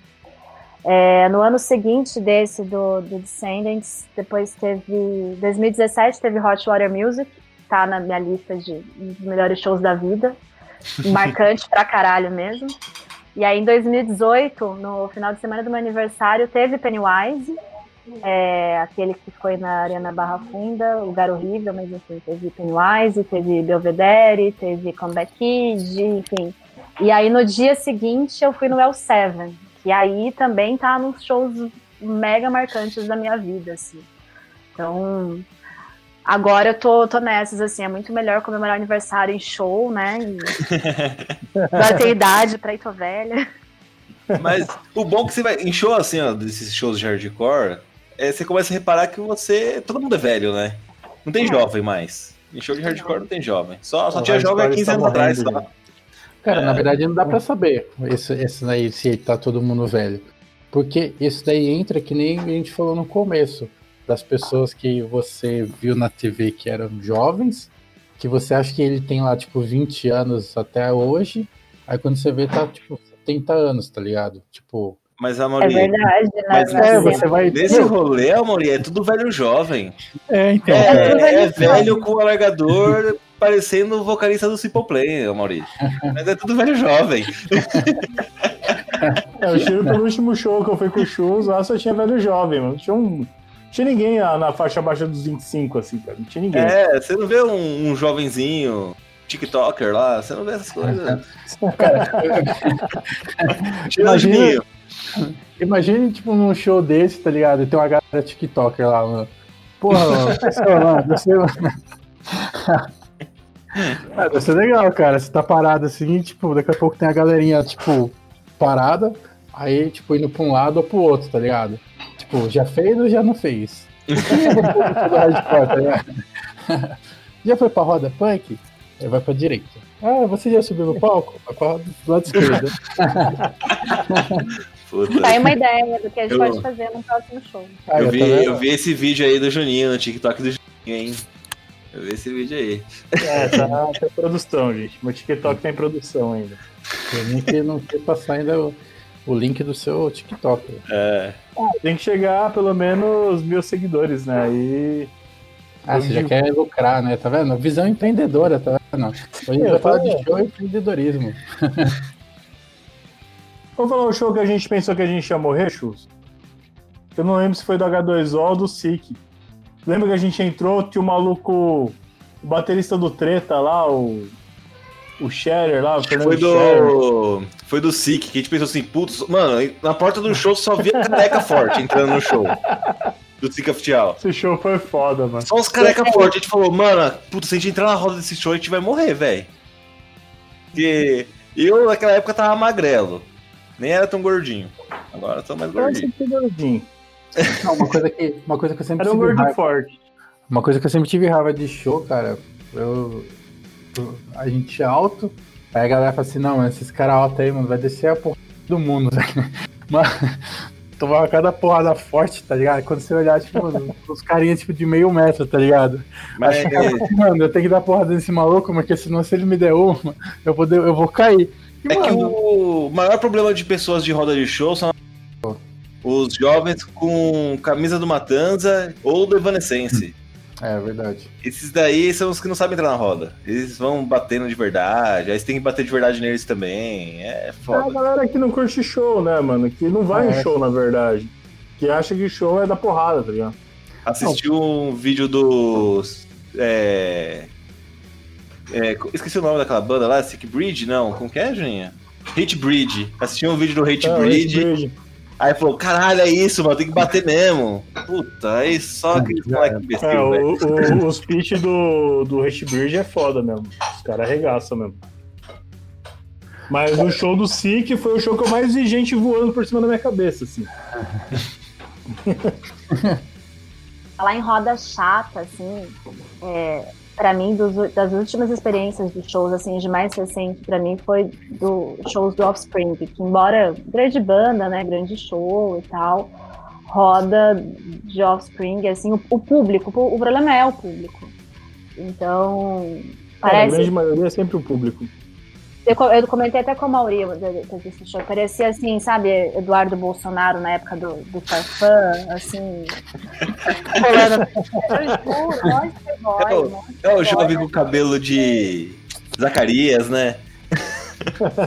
É, no ano seguinte desse do, do Descendants, depois teve 2017 teve Hot Water Music, tá na minha lista de, de melhores shows da vida, <laughs> marcante pra caralho mesmo. E aí em 2018, no final de semana do meu aniversário, teve Pennywise, é, aquele que foi na Arena Barra Funda, lugar horrível, mas enfim, teve Pennywise, teve Belvedere, teve Comeback Kid, enfim, e aí no dia seguinte eu fui no El Seven, que aí também tá nos shows mega marcantes da minha vida, assim. Então, agora eu tô, tô nessas, assim, é muito melhor comemorar aniversário em show, né? <laughs> Vai ter idade pra ir tô velha. Mas o bom é que você vai em show assim, ó, desses shows de hardcore, é, você começa a reparar que você. Todo mundo é velho, né? Não tem é. jovem mais. Em show de hardcore não tem jovem. Só, só tinha jovem há 15 tá anos atrás. Só. Cara, é... na verdade não dá para saber esse, esse daí se tá todo mundo velho. Porque esse daí entra que nem a gente falou no começo, das pessoas que você viu na TV que eram jovens, que você acha que ele tem lá, tipo, 20 anos até hoje, aí quando você vê, tá, tipo, 70 anos, tá ligado? Tipo, Mas a É verdade, né? Mas É, você vai. nesse rolê, Amori, é tudo velho jovem. É, então. É, é velho velho com alargador, parecendo o vocalista do Simple Play, Amori. Mas é tudo velho jovem. É, eu tiro pelo último show que eu fui com o Shoes, lá só tinha velho jovem, mano. Tinha um. Tinha ninguém na, na faixa abaixo dos 25, assim, cara. Não tinha ninguém. É, você não vê um, um jovenzinho, TikToker lá, você não vê essas coisas. <laughs> Juninho. Imagine, tipo, num show desse, tá ligado? E tem uma galera TikToker lá, mano. Porra, mano, sei lá, ser... Ah, deve ser legal, cara. Você tá parado assim, tipo, daqui a pouco tem a galerinha, tipo, parada, aí, tipo, indo pra um lado ou pro outro, tá ligado? Tipo, já fez ou já não fez? É? <laughs> Já foi pra roda punk? Aí vai pra direita. Ah, você já subiu no palco? Vai pra roda do lado esquerdo. <laughs> Puta. Tá aí uma ideia do que a gente Eu- pode fazer no próximo show. Eu vi, tá vendo? eu vi esse vídeo aí do Juninho, no TikTok do Juninho, hein? Eu vi esse vídeo aí. É, tá, tem produção, gente. Meu TikTok tem produção ainda. Tem nem que não quer passar ainda o, o link do seu TikTok. É. Tem que chegar a pelo menos mil seguidores, né? Aí. Ah, você já quer lucrar, né? Tá vendo? Visão empreendedora, tá vendo? Hoje a gente Eu tô- de show e empreendedorismo. <laughs> Vamos falar o show que a gente pensou que a gente ia morrer, Chus? Eu não lembro se foi do H2O ou do SIC. Lembra que a gente entrou, tinha o maluco, o baterista do Treta lá, o. O Scherer lá, o Fernando Foi Scherer. do. Foi do SIC, que a gente pensou assim, putz, mano, na porta do show só via careca forte entrando no show. Do SIC oficial. Esse show foi foda, mano. Só os careca fortes. A gente falou, mano, putz, se a gente entrar na roda desse show, a gente vai morrer, velho. Porque eu naquela época tava magrelo. Nem era tão gordinho. Agora eu tô mais Eu gordinho. sempre fui gordinho. Não, uma coisa que, uma coisa que eu sempre Era um raiva, forte. uma coisa que eu sempre tive raiva de show, cara. Eu, eu- a gente é alto, aí a galera fala assim, não, esses caras altos aí, mano, vai descer a porra do mundo, <laughs> velho. Mas tomava cada porrada forte, tá ligado? Quando você olhar, tipo, mano, os carinhas tipo, de meio metro, tá ligado? Mas Aí <laughs> assim, mano, eu tenho que dar porrada nesse maluco, porque senão se ele me der uma, eu vou, eu vou cair. E, é que mano, o maior problema de pessoas de roda de show são os jovens com camisa do Matanza ou do Evanescence. <laughs> É verdade. Esses daí são os que não sabem entrar na roda. Eles vão batendo de verdade, aí você tem que bater de verdade neles também. É É a foda. galera que não curte show, né, mano? Que não vai Ah, em é. show, na verdade. Que acha que show é da porrada, tá ligado? Assisti um vídeo dos. É, é, esqueci o nome daquela banda lá, Sick Breed? Não, como que é, Juninha? Hate Breed. Assisti um vídeo do Hate Ah, Breed. esse bridge. Aí falou: caralho, é isso, mano, tem que bater mesmo. Puta, aí só aqueles Já moleque É, imbecil, o, o, os pitch do, do Hate Bridge é foda mesmo. Os caras arregaçam mesmo. Mas o show do Sick foi o show que eu mais vi gente voando por cima da minha cabeça, assim. <laughs> Falar em roda chata, assim, é, para mim, dos- das últimas experiências de shows, assim, de mais recente, pra mim, foi do shows do Offspring, que embora grande banda, né, grande show e tal, roda de Offspring, assim, o, o público, o, o problema é o público. Então, É, a parece grande maioria é sempre o público. Eu, co- eu comentei até com a Mauri desse show. Parecia assim, sabe, Eduardo Bolsonaro na época do, do Farfã, assim. Eu juro, playboy, É o- É o jovem com cabelo de Zacarias, né?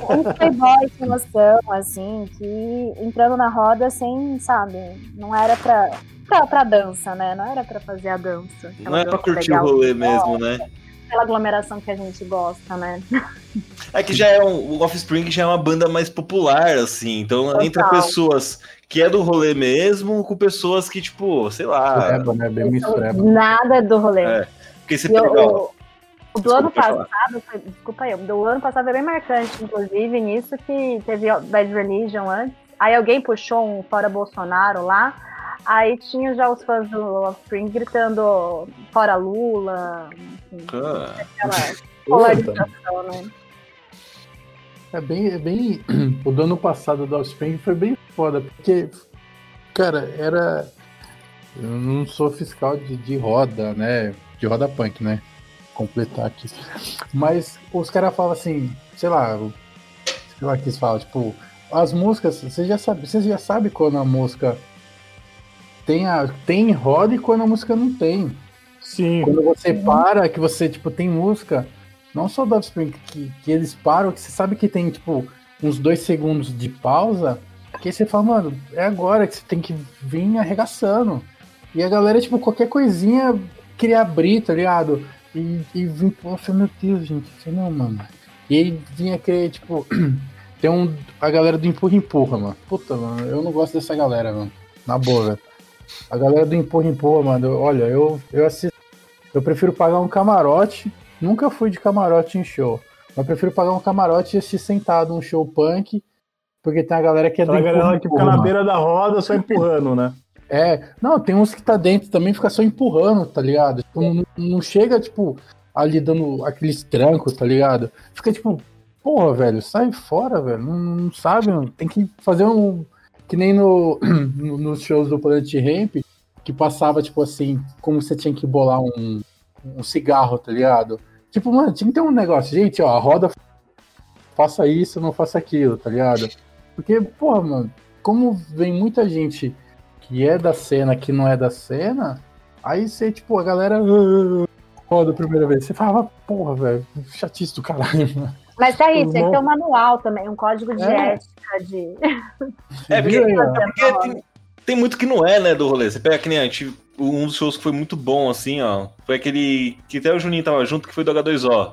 um playboy sem noção, assim, que entrando na roda sem, sabe, não era pra, pra, pra dança, né? Não era pra fazer a dança. Não é pra dança curtir legal, o rolê mesmo, né? Aquela aglomeração que a gente gosta, né? É que já é um, o Offspring já é uma banda mais popular, assim. Então Total. entra pessoas que é do rolê mesmo com pessoas que, tipo, sei lá. Mistureba, né? Bem mistureba. Nada do rolê. É. Porque você o- do ano passado, foi, desculpa aí, o do ano passado foi bem marcante, inclusive, nisso que teve o Bad Religion antes. Aí alguém puxou um fora Bolsonaro lá. Aí tinha já os fãs do Offspring gritando fora Lula, enfim, Ah, aquela <laughs> polarização, né? É bem, é bem. <clears throat> O do ano passado do Offspring foi bem foda, porque, cara, era. Eu não sou fiscal de, de roda, né? De roda punk, né? Completar aqui. Mas os caras falam assim, sei lá, sei lá o que eles falam, tipo, as músicas, você já sabe, você já sabe quando a música tem, a, tem roda e quando a música não tem. Sim. Quando você para, que você, tipo, tem música, não só do Offspring, que, que eles param, que você sabe que tem, tipo, uns dois segundos de pausa, que aí você fala, mano, é agora que você tem que vir arregaçando. E a galera, tipo, qualquer coisinha queria abrir, tá ligado? E, e vim, poxa, meu Deus, gente, não, mano. E aí vinha aquele, tipo, <clears throat> tem um, a galera do Empurra Empurra, mano. Puta, mano, eu não gosto dessa galera, mano. Na boa, velho. A galera do Empurra Empurra, mano, eu- olha, eu, eu assisto. Eu prefiro pagar um camarote. Nunca fui de camarote em show. Mas prefiro pagar um camarote e assistir sentado um show punk. Porque tem a galera que é do Aquela Empurra galera que fica na beira da roda só empurrando, né? <laughs> É, não, tem uns que tá dentro também, fica só empurrando, tá ligado? Tipo, não, não chega, tipo, ali dando aqueles trancos, tá ligado? Fica tipo, porra, velho, sai fora, velho. Não, não sabe, mano. tem que fazer um. Que nem no, <clears throat> no- nos shows do Planet Ramp, que passava, tipo assim, como você tinha que bolar um, um cigarro, tá ligado? Tipo, mano, tinha que ter um negócio, gente, ó, a roda faça isso, não faça aquilo, tá ligado? Porque, porra, mano, como vem muita gente que é da cena, que não é da cena, aí você, tipo, a galera "Ah, roda a primeira vez. Você fala, porra, velho, chatice do caralho, mano. Mas tá aí, Os tem que ter um manual também, um código de É. ética de. É, porque, é porque tem, tem muito que não é, né, do rolê. Você pega que nem a gente, um dos shows que foi muito bom, assim, ó. Foi aquele que até o Juninho tava junto, que foi do H2O.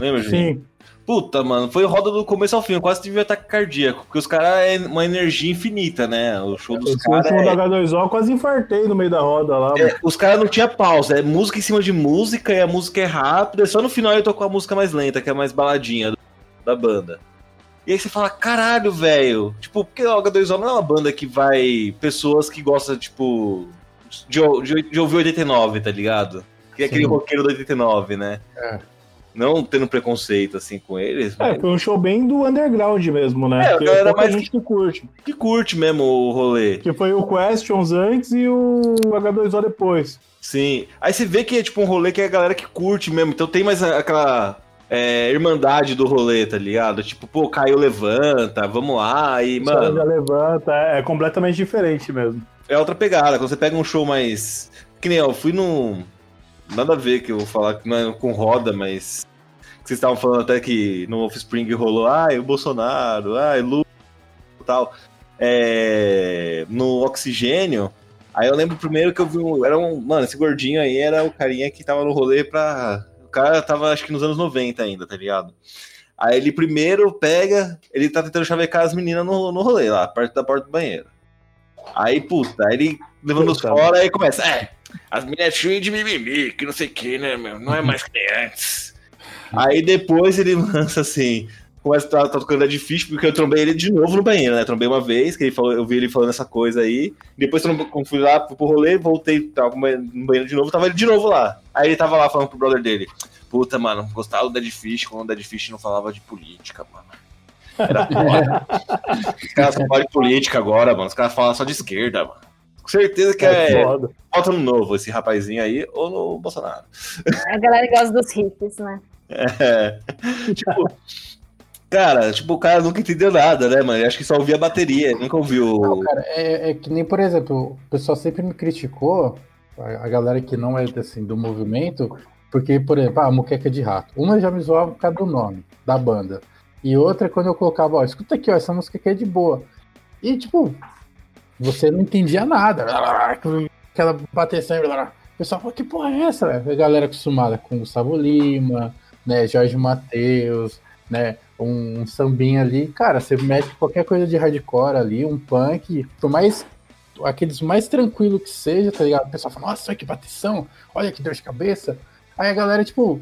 Lembra, Juninho? Sim. Puta, mano, foi roda do começo ao fim. Eu quase tive ataque cardíaco. Porque os caras é uma energia infinita, né? O show dos caras. É, do H2O eu quase infartei no meio da roda lá. mano. é, os caras não tinha pausa. É música em cima de música, e a música é rápida. Só no final ele tocou a música mais lenta, que é a mais baladinha do- da banda. E aí você fala, caralho, velho. Tipo, porque o H2O não é uma banda que vai. Pessoas que gostam, tipo. De, de, de ouvir 89, tá ligado? Que é aquele Sim. roqueiro do 89, né? É. Não tendo preconceito, assim, com eles. É, mas foi um show bem do underground mesmo, né? É, a galera mais gente que curte. que curte mesmo o rolê. Que foi o Questions antes e o H2O depois. Sim. Aí você vê que é tipo um rolê que é a galera que curte mesmo. Então tem mais aquela é, irmandade do rolê, tá ligado? Tipo, pô, caiu, levanta, vamos lá. E, mano, já levanta, é, é completamente diferente mesmo. é outra pegada. Quando você pega um show mais. Que nem eu fui num. Nada a ver que eu vou falar que não é com roda, mas. que Vocês estavam falando até que no Offspring rolou, ai, o Bolsonaro, ai, Lula e tal. É, no Oxigênio, aí eu lembro primeiro que eu vi um. Era um. Mano, esse gordinho aí era o carinha que tava no rolê pra. O cara tava, acho que nos anos 90 ainda, tá ligado? Aí ele primeiro pega, ele tá tentando chavecar as meninas no, no rolê, lá, perto da porta do banheiro. Aí, puta, aí ele levando os fora, aí começa, é, as meninas cheias de mimimi, que não sei o que, né, meu, não é mais que nem antes. <laughs> Aí depois ele lança assim, começa a tá, tá tocando de ficha, porque eu trombei ele de novo no banheiro, né, trombei uma vez, que ele falou, eu vi ele falando essa coisa aí, depois quando fui lá pro rolê, voltei, tava no banheiro de novo, tava ele de novo lá. Aí ele tava lá falando pro brother dele, puta, mano, gostava do Dead Fish quando o Dead Fish não falava de política, mano. Era foda. <laughs> Os caras só falam de política agora, mano. Os caras falam só de esquerda, mano. Com certeza que É, é, no novo, esse rapazinho aí, ou no Bolsonaro. A galera gosta dos hits, né? É. tipo, cara, tipo, o cara nunca entendeu nada, né, mano? Eu acho que só ouvia a bateria, nunca ouviu. Não, cara, é, é que nem, por exemplo, o pessoal sempre me criticou, a, a galera que não é assim, do movimento, porque, por exemplo, ah, muqueca de rato. Uma já me zoava por causa do nome da banda. E outra, quando eu colocava, ó, escuta aqui, ó, essa música aqui é de boa. E, tipo, você não entendia nada. Aquela bateção. O pessoal falou, que porra é essa, velho? A galera acostumada com Gustavo Lima, né, Jorge Matheus, né, um, um sambinha ali. Cara, você mete qualquer coisa de hardcore ali, um punk, por mais aqueles mais tranquilo que seja, tá ligado? O pessoal fala, nossa, que bateção, olha que dor de cabeça. Aí a galera, tipo,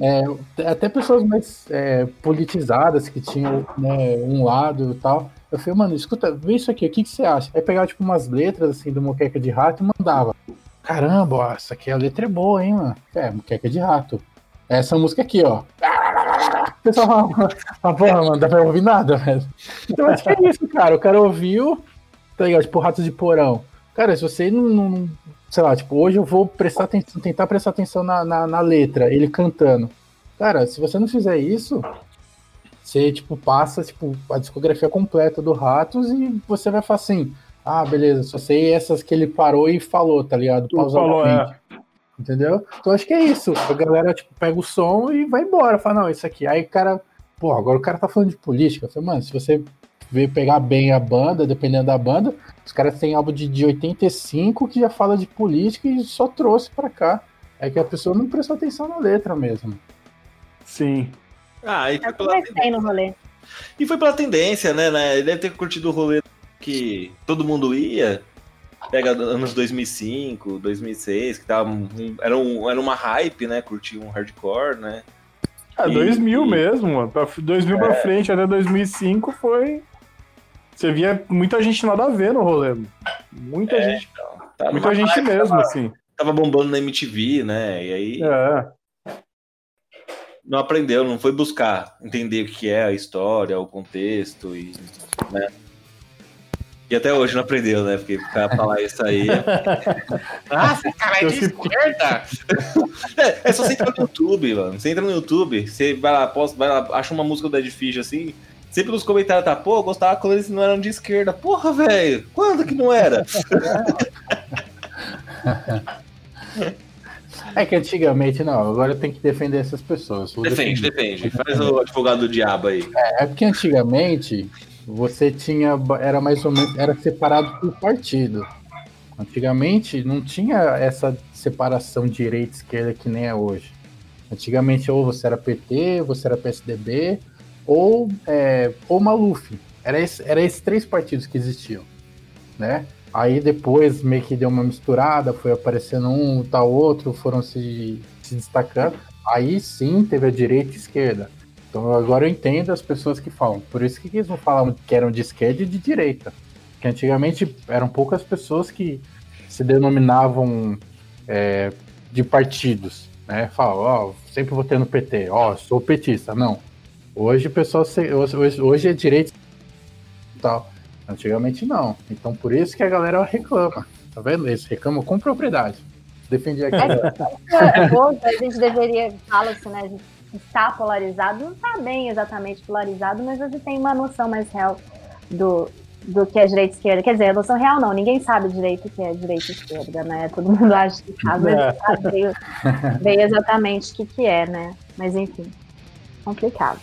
é, até pessoas mais é, politizadas que tinham né, um lado e tal. Eu falei, mano, escuta, vê isso aqui, o que, que você acha? Aí pegava, tipo, umas letras, assim, do Moqueca de Rato e mandava. Caramba, essa aqui a letra é boa, hein, mano? É, Moqueca de Rato. Essa música aqui, ó. <laughs> O pessoal fala, ah, porra, mano, dá pra ouvir nada, velho. Então acho que é isso, cara. O cara ouviu, tá ligado? Tipo, Ratos de Porão. Cara, se você não, não- sei lá, tipo, hoje eu vou prestar atenção, tentar prestar atenção na, na, na letra, ele cantando. Cara, se você não fizer isso, você, tipo, passa, tipo, a discografia completa do Ratos e você vai falar assim, ah, beleza, só sei essas que ele parou e falou, tá ligado? Falou, é. Entendeu? Então acho que é isso. A galera, tipo, pega o som e vai embora. Fala, não, isso aqui. Aí o cara, pô, agora o cara tá falando de política. Eu falei, mano, se você ver pegar bem a banda, dependendo da banda, os caras têm álbum de, de 85 que já fala de política e só trouxe pra cá. É que a pessoa não prestou atenção na letra mesmo. Sim. Ah, e foi Eu pela comecei no rolê. E foi pela tendência, né, né? Ele deve ter curtido o rolê que todo mundo ia. Pega anos 2005, 2006, que tava um, era, um, era uma hype, né? Curtir um hardcore, né? É, E- 2000 e- mesmo, mano. Pra 2000 pra frente, até 2005 foi. Você via muita gente nada a ver no rolê. mano. Muita É, gente. Tava Muita numa gente hype, mesmo, Tava, assim. tava bombando na MTV, né? E aí É. não aprendeu, não foi buscar entender o que é a história, o contexto e. Né? E até hoje não aprendeu, né? Porque pra falar isso aí. <laughs> ah, esse cara é de se- esquerda! <laughs> é, é só você entrar no YouTube, mano. Você entra no YouTube, você vai lá, posta, vai lá, acha uma música do Dead Fish assim. Sempre nos comentários tá, pô, eu gostava quando eles não eram de esquerda. Porra, velho, quando que não era? <laughs> É que antigamente, não, agora tem que defender essas pessoas. Defende, defende. Faz o advogado do diabo aí. É porque antigamente você tinha. Era mais ou menos. Era separado por partido. Antigamente não tinha essa separação direita esquerda que nem é hoje. Antigamente ou você era PT, você era PSDB, ou, é, ou Maluf. Era, esse, era esses três partidos que existiam. Né? Aí depois meio que deu uma misturada, foi aparecendo um, tal outro, foram se, se destacando. Aí sim teve a direita e a esquerda. Então agora eu entendo as pessoas que falam. Por isso que eles não falavam que eram de esquerda e de direita. Porque antigamente eram poucas pessoas que se denominavam é, de partidos. Né? Falam, ó, sempre votei no PT, ó, sou petista. Não. Hoje o pessoal se- hoje, hoje é direita e tal. Antigamente não. Então por isso que a galera reclama. Tá vendo? Eles reclamam com propriedade. Defendi aqui. Hoje a gente deveria, fala-se, né? A gente está polarizado, não está bem exatamente polarizado, mas hoje tem uma noção mais real do, do que é direita e esquerda. Quer dizer, a noção real não, ninguém sabe direito o que é direita e esquerda, né? Todo mundo acha que sabe, mas não sabe bem, bem exatamente o que, que é, né? Mas enfim, complicado.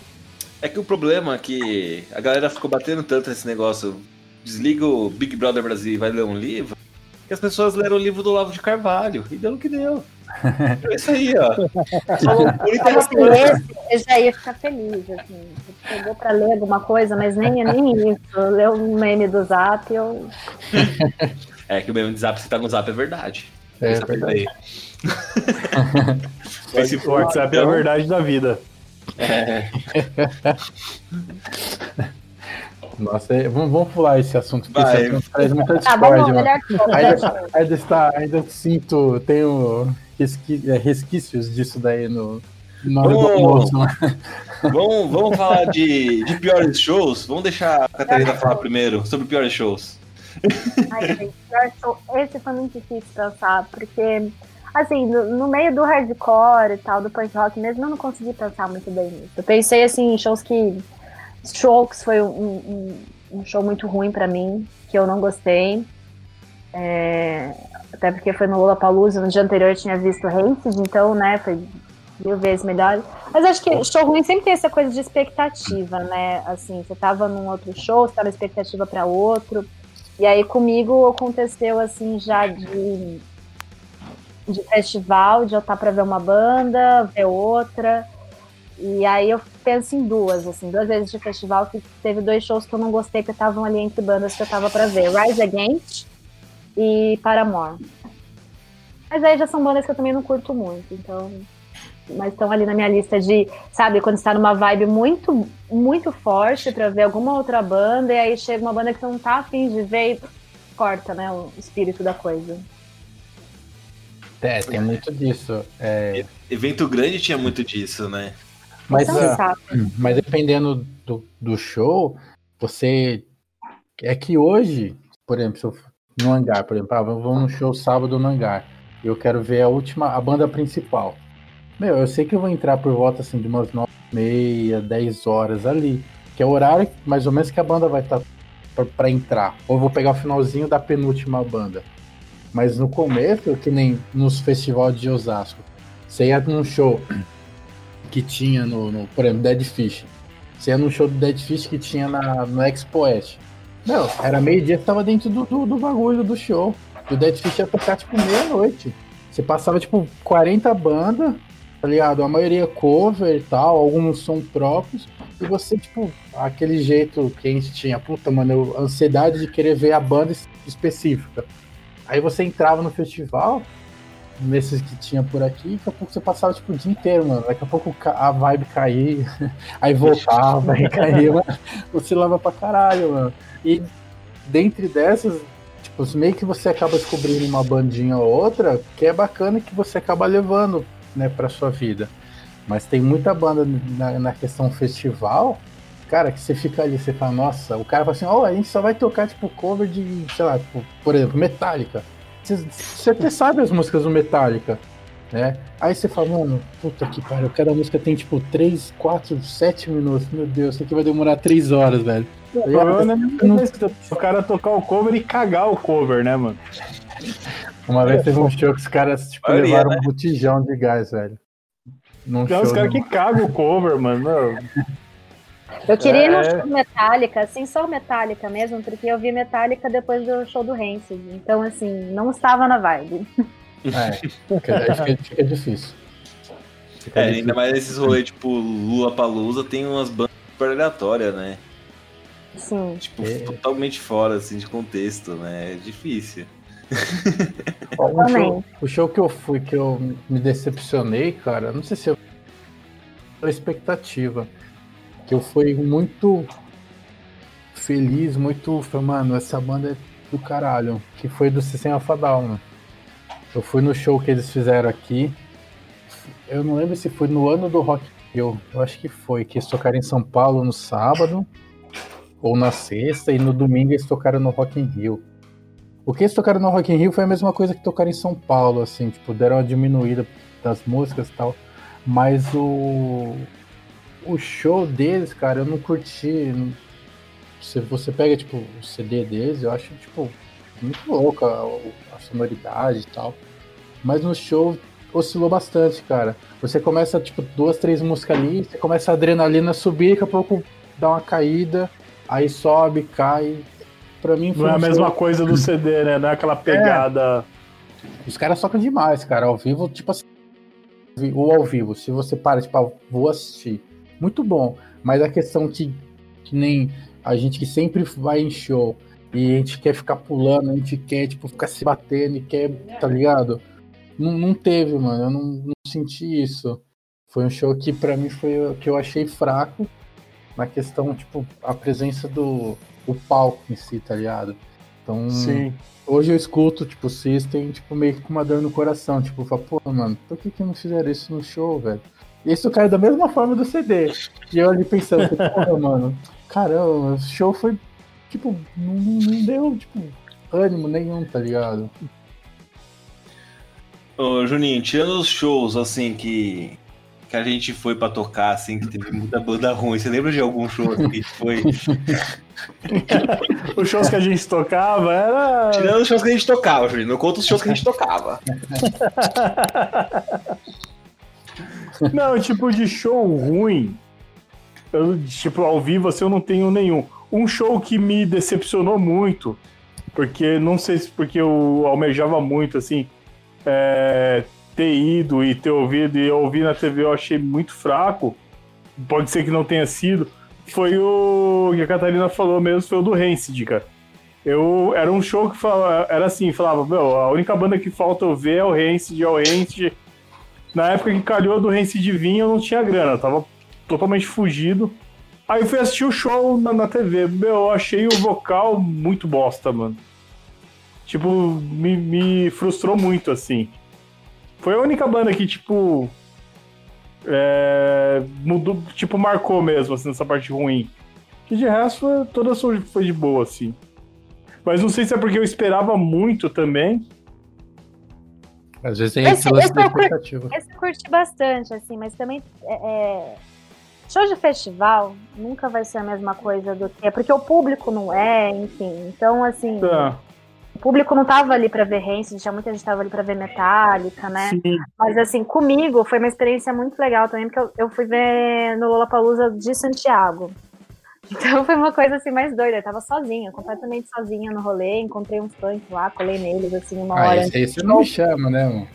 É que o problema é que a galera ficou batendo tanto nesse negócio. Desliga o Big Brother Brasil e vai ler um livro. Que as pessoas leram o livro do Lavo de Carvalho. E deu no que deu. <laughs> É isso aí, ó. Esse, eu já ia ficar feliz, assim. Pegou pra ler alguma coisa, mas nem, nem isso. Leu um meme do zap, eu. É que o meme de zap, você tá no zap, é verdade. É coisa verdade. aí. Mas se O for WhatsApp é a então, verdade da vida. É, <laughs> Nossa, é- vamos, vamos pular esse assunto, porque Vai. esse assunto traz muita Tá, discórdia, Ainda, ainda, está, ainda sinto, tenho resqui- é, resquícios disso daí no, do Vamos. almoço. vamos, vamos falar de, de piores shows? Vamos deixar a Catarina falar primeiro sobre piores shows. Ai, gente, pior show. Esse foi muito difícil pensar, porque, assim, no, no meio do hardcore e tal, do punk rock mesmo, eu não consegui pensar muito bem nisso. Eu pensei, assim, em shows que. Strokes foi um, um, um show muito ruim pra mim, que eu não gostei. É, até porque foi no Lollapalooza, no dia anterior eu tinha visto Rancid, então, né, foi mil vezes melhor. Mas acho que show ruim sempre tem essa coisa de expectativa, né? Assim, você tava num outro show, você tava expectativa pra outro. E aí comigo aconteceu assim já de, de festival, de eu estar pra ver uma banda, ver outra. E aí eu penso em duas, assim, duas vezes de festival que teve dois shows que eu não gostei, que estavam ali entre bandas que eu tava pra ver. Rise Against e Paramore. Mas aí já são bandas que eu também não curto muito, então. Mas estão ali na minha lista de, sabe, quando está numa vibe muito, muito forte pra ver alguma outra banda, e aí chega uma banda que você não tá afim de ver e corta, né, o espírito da coisa. É, tem muito disso. É, Evento grande tinha muito disso, né? mas, então, sabe? mas dependendo do, do show, você. É que hoje, por exemplo, se eu for no hangar, por exemplo, ah, vamos no show sábado no hangar. e Eu quero ver a última, a banda principal. Meu, eu sei que eu vou entrar por volta assim de umas 9 meia, 10 horas ali. Que é o horário mais ou menos que a banda vai estar tá para entrar. Ou eu vou pegar o finalzinho da penúltima banda. Mas no começo, que nem nos festivais de Osasco, você ia num show que tinha no, no por exemplo, Dead Fish. Você ia num show do Dead Fish que tinha na, no Expo. Não, era meio-dia que tava dentro do, do, do, bagulho do show. E o Dead Fish ia tocar tipo meia-noite. Você passava tipo 40 bandas, tá ligado? A maioria cover e tal, alguns são próprios. E você, tipo, aquele jeito que a gente tinha, puta, mano, eu, ansiedade de querer ver a banda específica. Aí você entrava no festival, nesses que tinha por aqui, daqui a pouco você passava tipo o dia inteiro, mano. Daqui a pouco a vibe caía, <laughs> aí voltava, aí caía, <laughs> mano. Você lava pra caralho, mano. E dentre dessas, tipo, meio que você acaba descobrindo uma bandinha ou outra, que é bacana que você acaba levando, né, pra sua vida. Mas tem muita banda na, na questão festival, cara, que você fica ali, você fala, nossa, o cara fala assim, ó, oh, a gente só vai tocar, tipo, cover de, sei lá, tipo, por exemplo, Metallica. Você até sabe as músicas do Metallica, né? Aí você fala, mano, puta que pariu, cada música tem tipo 3, 4, 7 minutos. Meu Deus, isso aqui vai demorar 3 horas, velho. O problema é o cara tocar o cover e cagar o cover, né, mano? Uma vez teve um show que os caras tipo, Maria, levaram né? um botijão de gás, velho. Num Tem os caras que cagam o cover, mano. Eu queria ir no é. show Metallica, assim, só Metallica mesmo, porque eu vi Metallica depois do show do Rancid. Então, assim, não estava na vibe. É, porque daí fica, fica difícil. Fica é, difícil. ainda mais esses rolês, tipo, Lula Palusa, tem umas bandas super aleatórias, né? Sim. Tipo, é. totalmente fora, assim, de contexto, né? É difícil. <laughs> o, show, o show que eu fui, que eu me decepcionei, cara, não sei se eu. A expectativa que eu fui muito feliz, muito. Mano, essa banda é do caralho. Que foi do Sistema Fadal, mano. Eu fui no show que eles fizeram aqui. Eu não lembro se foi no ano do Rock Rio. Eu acho que foi. Que eles tocaram em São Paulo no sábado. Ou na sexta. E no domingo eles tocaram no Rock in Rio. O que eles tocaram no Rock in Rio foi a mesma coisa que tocaram em São Paulo, assim. Tipo, deram uma diminuída das músicas e tal. Mas o, o show deles, cara, eu não curti. Se você pega, tipo, o CD deles, eu acho, tipo, muito louca a, a sonoridade e tal. Mas no show oscilou bastante, cara. Você começa, tipo, duas, três músicas ali, você começa a adrenalina subir, daqui a pouco dá uma caída, aí sobe, cai. Pra mim foi Não é a mesma show... coisa do CD, né? Não é aquela pegada. É. Os caras tocam demais, cara. Ao vivo, tipo assim. Ou ao vivo, se você para, tipo, ah, vou assistir muito bom. Mas a questão que, que nem a gente que sempre vai em show e a gente quer ficar pulando, a gente quer, tipo, ficar se batendo e quer, tá ligado? Não, não teve, mano. Eu não, não senti isso. Foi um show que para mim foi que eu achei fraco na questão, tipo, a presença do o palco em si, tá ligado? Então, Sim. hoje eu escuto, tipo, System, tipo, meio que com uma dor no coração. Tipo, falo, pô, mano, por que que não fizeram isso no show, velho? Isso cai da mesma forma do CD. E eu ali pensando, <laughs> porra, mano, caramba, o show foi, tipo, não, não deu, tipo, ânimo nenhum, tá ligado? Ô, Juninho, tirando os shows, assim, que, que a gente foi pra tocar, assim, que teve muita banda ruim, você lembra de algum show assim, que foi... <laughs> os shows que a gente tocava era... Tirando os shows que a gente tocava, Juninho, não conta os shows que a gente tocava. <laughs> Não, tipo, de show ruim. Eu, tipo, ao vivo, assim, eu não tenho nenhum. Um show que me decepcionou muito, porque não sei se porque eu almejava muito, assim, é, ter ido e ter ouvido e ouvir na TV eu achei muito fraco. Pode ser que não tenha sido. Foi o que a Catarina falou mesmo, foi o do Rancid, cara. Eu, era um show que falava, era assim, falava, meu, a única banda que falta eu ver é o Rancid, é o Rancid, na época que calhou do vir, eu não tinha grana, tava totalmente fugido. Aí eu fui assistir o show na, na TV. Meu, eu achei o vocal muito bosta, mano. Tipo, me, me frustrou muito, assim. Foi a única banda que, tipo. É, mudou, tipo, marcou mesmo, assim, nessa parte ruim. Que de resto, toda foi de boa, assim. Mas não sei se é porque eu esperava muito também Às vezes tem Esse- esse lance esse da expectativa. Esse eu curti bastante, assim, mas também. É, é, Show de festival nunca vai ser a mesma coisa do que. É porque o público não é, enfim. Então, assim, Tá. o público não tava ali pra ver Rancid, tinha muita gente tava ali pra ver Metallica, né? Sim. Mas assim, comigo foi uma experiência muito legal também, porque eu, eu fui ver no Lollapalooza de Santiago. Então foi uma coisa assim mais doida. Eu tava sozinha, completamente sozinha no rolê, encontrei uns fãs lá, colei neles assim uma Ah, hora. esse aí você não me chama, né, mano?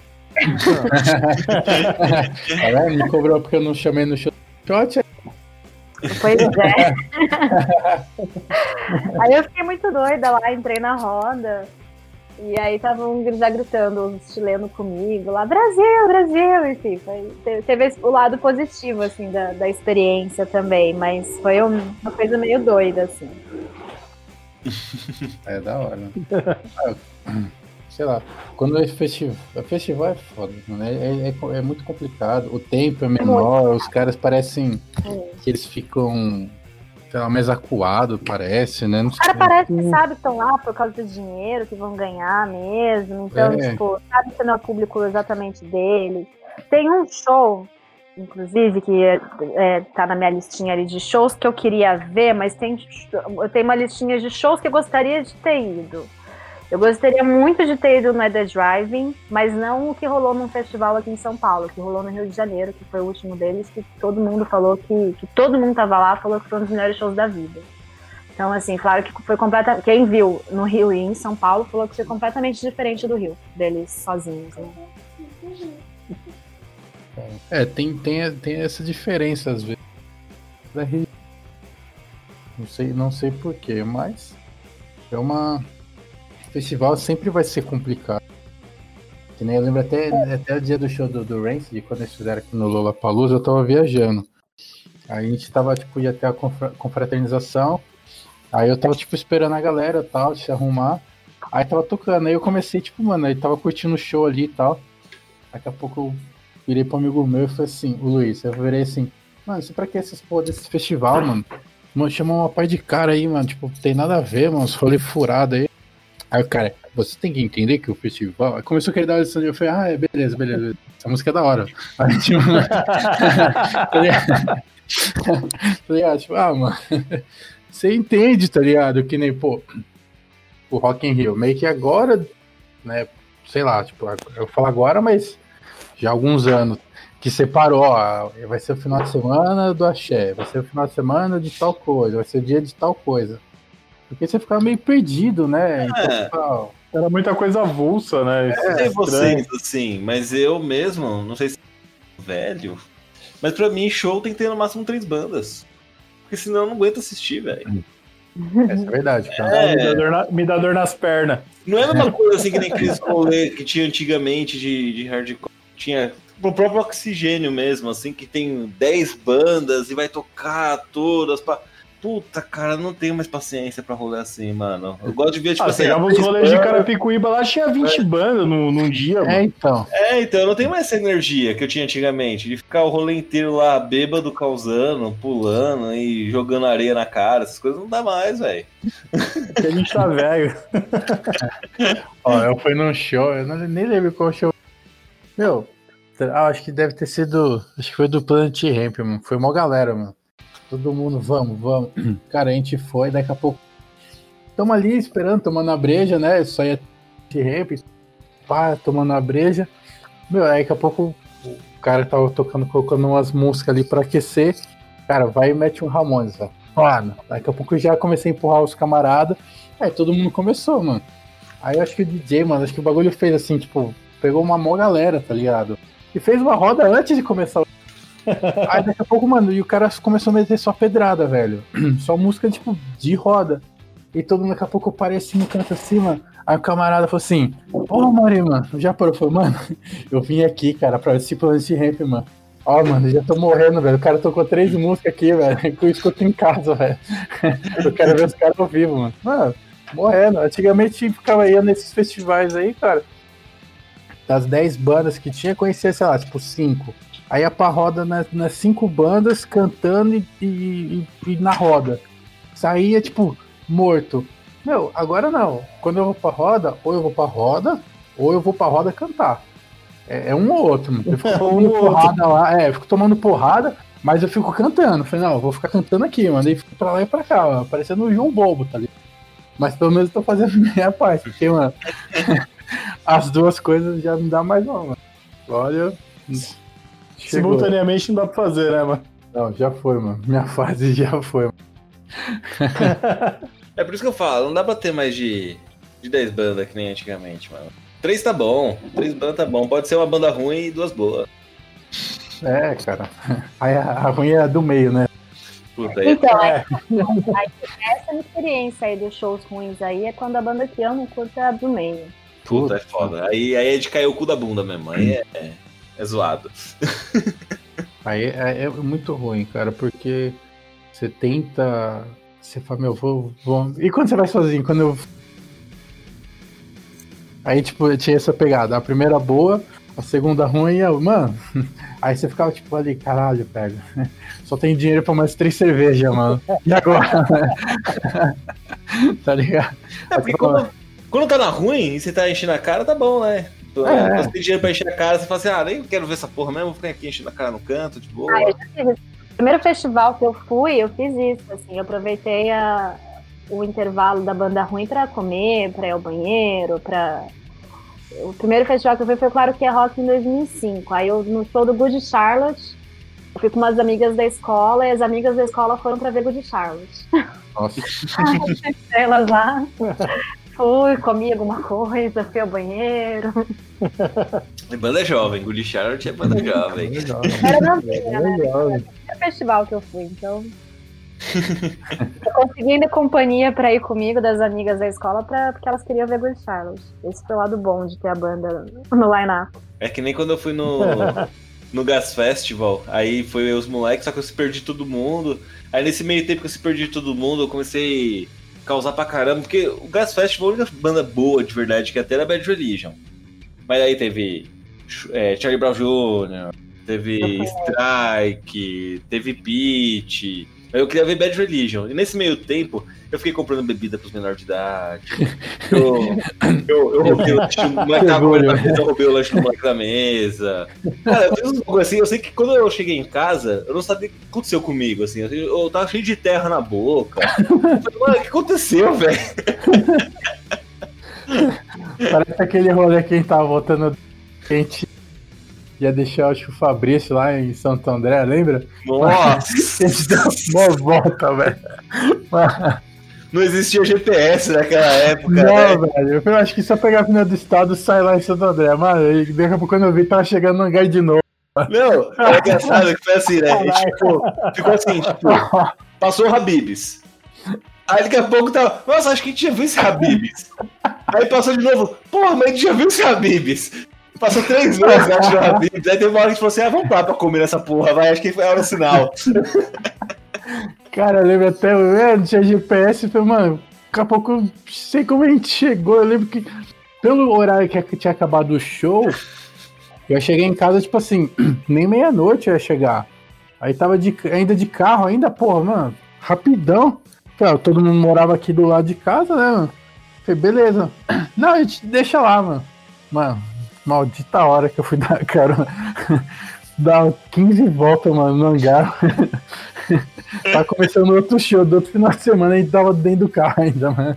tá? Me cobrou porque eu não chamei no shot. Pois é. <laughs> aí eu fiquei muito doida lá, entrei na roda. E aí estavam já gritando os chilenos comigo lá, Brasil, Brasil, enfim, foi, te- teve o lado positivo, assim, da, da experiência também, mas foi um- uma coisa meio doida, assim. <laughs> É da hora. Ah, Sei lá, quando é festival, festival é foda, mano. É, é, é- é muito complicado. O tempo é menor, os caras parecem que eles ficam, lá, mais acuados, parece, né? Não Os caras parecem que sabe que estão lá por causa do dinheiro, que vão ganhar mesmo. Então, É. tipo, sabe que não é público exatamente deles. Tem um show, inclusive, que é, é, tá na minha listinha ali de shows que eu queria ver, mas tem, eu tenho uma listinha de shows que eu gostaria de ter ido. Eu gostaria muito de ter ido no The Driving, mas não o que rolou num festival aqui em São Paulo, que rolou no Rio de Janeiro, que foi o último deles, que todo mundo falou que, que todo mundo tava lá, falou que foi um dos melhores shows da vida. Então, assim, claro que foi completamente. Quem viu no Rio e em São Paulo falou que foi completamente diferente do Rio, deles sozinhos. Né? É, tem, tem, tem essa diferença às vezes. Não sei, não sei porquê, mas é uma. Festival sempre vai ser complicado. Que nem eu lembro até, até o dia do show do, do Rancid, quando eles fizeram aqui no Lollapalooza, eu tava viajando. Aí a gente tava, tipo, ia ter a confra- confraternização. Aí eu tava, tipo, esperando a galera tal, se arrumar. Aí tava tocando. Aí eu comecei, tipo, mano, aí tava curtindo o show ali e tal. Daqui a pouco eu virei pro amigo meu e falei assim, o Luiz, eu virei assim, mano, isso pra que essas porra desse festival, mano? Mano, chamou uma par de cara aí, mano, tipo, tem nada a ver, mano, os rolê furado aí. Aí o cara, você tem que entender que o festival. Começou a querer dar uma lição de eu falei, ah, é, beleza, beleza. Essa música é da hora. Aí, tipo, tá ligado? Tá ligado? Tipo, ah, mano, <laughs> você entende, tá ligado? Que nem, pô, o Rock in Rio, meio que agora, né, sei lá, tipo, eu falo agora, mas já há alguns anos, que separou, ó, vai ser o final de semana do axé, vai ser o final de semana de tal coisa, vai ser o dia de tal coisa. Porque você ficava meio perdido, né? Então, É. tipo, Era muita coisa avulsa, né? Sei Estranho. vocês, assim, mas eu mesmo, não sei se é velho, mas pra mim show tem que ter no máximo três bandas. Porque senão eu não aguento assistir, velho. <laughs> essa é verdade, cara. É. Me, dá dor na- me dá dor nas pernas. Não é a mesma coisa assim que nem aqueles rolê que tinha antigamente de, de hardcore. Tinha o próprio oxigênio mesmo, assim, que tem 10 bandas e vai tocar todas. Pra... Puta, cara, não tenho mais paciência pra rolê assim, mano. Eu gosto de ver, tipo Ah, assim. pegava os rolês de. Carapicuíba lá, tinha 20 bandas num, num dia, É, mano. então. É, então, eu não tenho mais essa energia que eu tinha antigamente, de ficar o rolê inteiro lá, bêbado, causando, pulando e jogando areia na cara, essas coisas não dá mais, velho. Porque a gente tá velho. Ó, eu fui num show, eu não, nem lembro qual show. Meu, ah, acho que deve ter sido. Acho que foi do Planet Ramp, mano. Foi uma galera, mano. Todo mundo, vamos, vamos. <clears throat> Cara, a gente foi, daqui a pouco. Tamo ali esperando, tomando a breja, né? Só ia Planet Ramp, pá, tomando a breja. Meu, aí daqui a pouco o cara tava tocando, colocando umas músicas ali pra aquecer. Cara, vai e mete um Ramones, velho. Mano, daqui a pouco eu já comecei a empurrar os camaradas. Aí todo mundo começou, mano. Aí eu acho que o DJ, mano, acho que o bagulho fez assim, tipo, pegou uma mó galera, tá ligado? E fez uma roda antes de começar. Aí daqui a pouco, mano, e o cara começou a meter só pedrada, velho. <clears throat> Só música, tipo, de roda. E todo mundo, daqui a pouco eu parei assim no canto mano. Aí o camarada falou assim: Ô, Mari, mano, já parou? Eu falei, mano, <laughs> eu vim aqui, cara, pra esse Planet Ramp, mano. Ó, mano, já tô morrendo, velho. O cara tocou três músicas aqui, velho, que <laughs> eu escuto em casa, velho. <laughs> Eu quero ver os caras ao vivo, mano. Mano, morrendo. Antigamente ficava ia nesses festivais aí, cara. Das 10 bandas que tinha, conhecia, sei lá, tipo, 5. Aí ia pra roda nas, nas cinco bandas cantando e, e- e- e na roda. Saía, tipo, morto. Meu, agora não. Quando eu vou pra roda, ou eu vou pra roda, ou eu vou pra roda cantar. É, é um ou outro, mano. Eu fico É <laughs> um tomando ou porrada lá. É, eu fico tomando porrada, mas eu fico cantando. Falei, não, eu vou ficar cantando aqui, mano. Aí fico pra lá e pra cá, ó, parecendo um João Bobo, tá ligado? Mas pelo menos eu tô fazendo <laughs> a minha parte, porque, mano, <laughs> as duas coisas já não dá mais não, mano. Olha. Chegou. Simultaneamente não dá pra fazer, né, mano? Não, já foi, mano. Minha <laughs> fase já foi, mano. É por isso que eu falo, não dá pra ter mais de, de 10 bandas que nem antigamente, mano. Três tá bom, três bandas tá bom. Pode ser uma banda ruim e duas boas. É, cara. Aí a, a ruim é a do meio, né? Puta, aí Então, É. aí, essa é a minha experiência aí dos shows ruins aí, é quando a banda que eu não curto é a do meio. Puta, é foda. Aí, aí é de cair o cu da bunda mesmo. Aí é, é zoado. <laughs> Aí é, é muito ruim, cara, porque você tenta. Você fala, meu, vou, vou. E quando você vai sozinho? Quando eu. Aí, tipo, eu tinha essa pegada. A primeira boa, a segunda ruim e a. Mano. <laughs> Aí você ficava, tipo, ali, caralho, velho. <laughs> Só tem dinheiro pra mais três cervejas, mano. E agora? tá ligado? É, porque quando, quando tá na ruim e você tá enchendo a cara, tá bom, né? É. Quando você tem dinheiro pra encher a cara, você fala assim, ah, nem quero ver essa porra mesmo, vou ficar aqui enchendo a cara no canto, de boa. Ah. O primeiro festival que eu fui, eu fiz isso, assim, eu aproveitei a- o intervalo da banda ruim pra comer, pra ir ao banheiro, pra... O primeiro festival que eu fui foi Claro que é Rock em 2005. Aí eu, no show do Good Charlotte, eu fui com umas amigas da escola e as amigas da escola foram pra ver Good Charlotte. Nossa. <laughs> Elas lá, fui, comi alguma coisa, fui ao banheiro. É banda jovem, Good Charlotte é banda jovem. Era novinha, né? Primeiro festival que eu fui, então. eu consegui ainda companhia pra ir comigo das amigas da escola pra, porque elas queriam ver Good Charlotte. Esse foi o lado bom de ter a banda no line-up. É que nem quando eu fui no, no Gas Festival, aí foi os moleques, só que eu se perdi todo mundo. Aí nesse meio tempo que eu se perdi todo mundo, eu comecei a causar pra caramba, porque o Gas Festival, a única banda boa de verdade que ia ter era Bad Religion. Mas aí teve é, Charlie Brown Jr., teve Strike, teve. Aí eu queria ver Bad Religion. E nesse meio tempo, eu fiquei comprando bebida pros menores de idade. <laughs> Eu, eu, eu roubei o lanche do <laughs> moleque na mesa, eu roubei o lanche do moleque da mesa. Cara, eu fiz um assim, eu sei que quando eu cheguei em casa, eu não sabia o que aconteceu comigo, assim. Eu, eu tava cheio de terra na boca. Eu falei, mano, o que aconteceu, velho? <laughs> <laughs> Parece aquele rolê que a gente tava voltando. Que a gente ia deixar o Fabrício lá em Santo André, lembra? Nossa! A gente deu uma volta, velho. Não existia GPS naquela época, né? Não, velho. Eu acho que só pegar a final do estado e sair lá em Santo André. Mano, e daqui a pouco quando eu vi, tava chegando no hangar de novo. Não, é engraçado que foi assim, né? A gente ficou, ficou assim, tipo, passou o Habibs. Aí daqui a pouco tava, nossa, acho que a gente já viu esse Habibs. Aí passou de novo, porra, mas a gente já viu esse Habibs. Passou três vezes, acho, no Habibs. Aí teve uma hora que a gente falou assim, ah, vamos lá pra comer nessa porra, vai, acho que foi hora do sinal. <laughs> Cara, eu lembro até, é, não tinha GPS, falei, mano, daqui a pouco eu sei como a gente chegou. Eu lembro que, pelo horário que tinha acabado o show, eu cheguei em casa, tipo assim, <clears throat> nem meia-noite eu ia chegar. Aí tava de, ainda de carro, ainda, porra, mano, rapidão. Claro, todo mundo morava aqui do lado de casa, né, mano? Falei, beleza. <clears throat> Não, a gente deixa lá, mano. Mano, maldita hora que eu fui <laughs> dar carona. dar 15 voltas, mano, no hangar. <laughs> tá começando outro show do outro final de semana, a gente tava dentro do carro ainda, mano.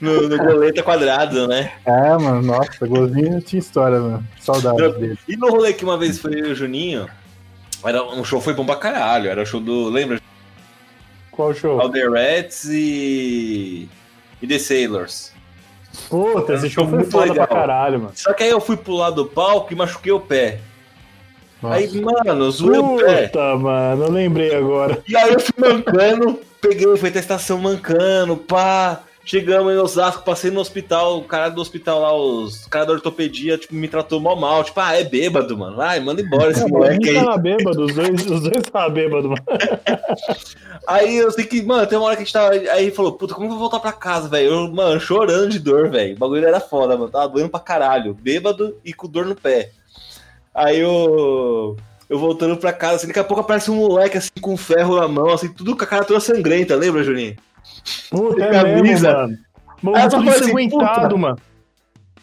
No, no goleta quadrado, né? É, mano, nossa, golzinho tinha história, mano. Saudades Não, dele. E no rolê que uma vez foi o Juninho, era um show foi bom pra caralho. Era o show do. Lembra? Qual show? All the Rats e. e The Sailors. Puta, esse show foi Muito foda legal. pra caralho, mano. Só que aí eu fui pular do palco e machuquei o pé. Nossa. Aí, mano, zoei o pé. Puta, mano, eu lembrei agora. E aí eu fui mancando, peguei, fui até a estação mancando, pá. Chegamos em Osasco, passei no hospital, o cara do hospital lá, os o cara da ortopedia, tipo, me tratou mal mal. Tipo, ah, é bêbado, mano. Ai, manda embora esse Não, moleque aí. tava bêbado, os dois, os dois estavam bêbados, mano. <laughs> Aí eu sei que, mano, tem uma hora que a gente tava. Aí ele falou, puta, como eu vou voltar pra casa, velho? Eu, mano, chorando de dor, velho. O bagulho era foda, mano. Tava doendo pra caralho. Bêbado e com dor no pé. Aí eu. Eu voltando pra casa, assim, daqui a pouco aparece um moleque assim com ferro na mão, assim, tudo com a cara toda sangrenta, lembra, Juninho? Puta, é mesmo, camisa. mano. Aí eu Mano, tudo falei assim, ensanguentado, puta. mano.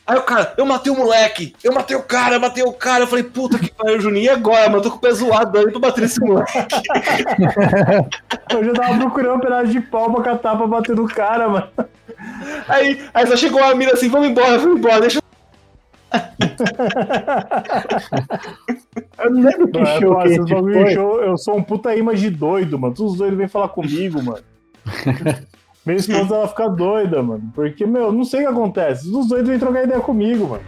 Aí o cara, eu matei o moleque, eu matei o cara, eu matei o cara. Eu falei, puta que pariu, Juninho, e agora, mano? Eu tô com o pé zoado aí pra bater nesse moleque. <laughs> eu já tava procurando um pedaço de pau pra catar pra bater no cara, mano. Aí, aí só chegou uma mina assim, vamos embora, vamos embora, deixa eu. <laughs> eu não lembro que show, pô, que foi. show. Eu sou um puta imã de doido, mano. Todos os doidos vêm falar comigo, mano. Minha esposa ela fica doida, mano. Porque, meu, não sei o que acontece. Os dois vêm trocar ideia comigo, mano.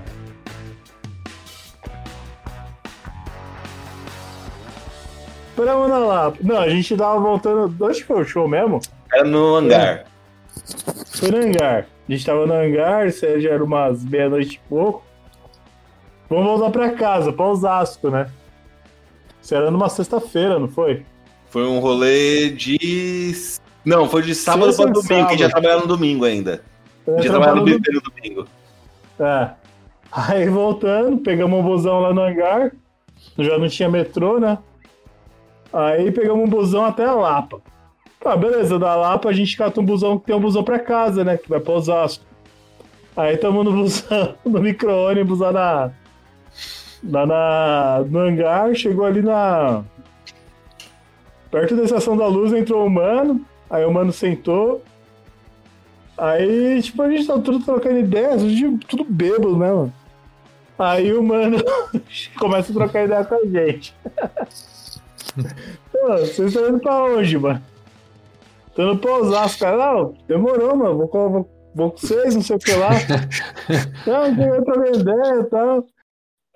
Paramos na Lapa. Não, a gente tava voltando. Onde foi o show mesmo? Era no hangar. Foi no hangar. A gente tava no hangar, já era umas meia-noite e pouco. Vamos voltar pra casa, pra Osasco, né? Isso era numa sexta-feira, não foi? Foi um rolê de não, foi de sábado para domingo, sábado. que já trabalhava no domingo ainda. Eu já trabalhava no, no domingo. É. Aí voltando, pegamos um busão lá no hangar. Já não tinha metrô, né? Aí pegamos um busão até a Lapa. Ah, beleza, da Lapa a gente cata um busão que tem um busão pra casa, né? Que vai pra Osasco. Aí estamos no <laughs> busão, no micro-ônibus lá na, lá na, no hangar, chegou ali na. Perto da estação da luz entrou o mano. Aí o mano sentou. Aí, tipo, a gente tá tudo trocando ideias, tudo bêbado, né, mano? Aí o mano <laughs> começa a trocar ideia com a gente. <laughs> Pô, vocês estão indo pra onde, mano? Tô indo pra Osasco, cara. Não, demorou, mano. Vou, vou, vou com vocês, não sei o que lá. <laughs> não, tem outra ideia e tal.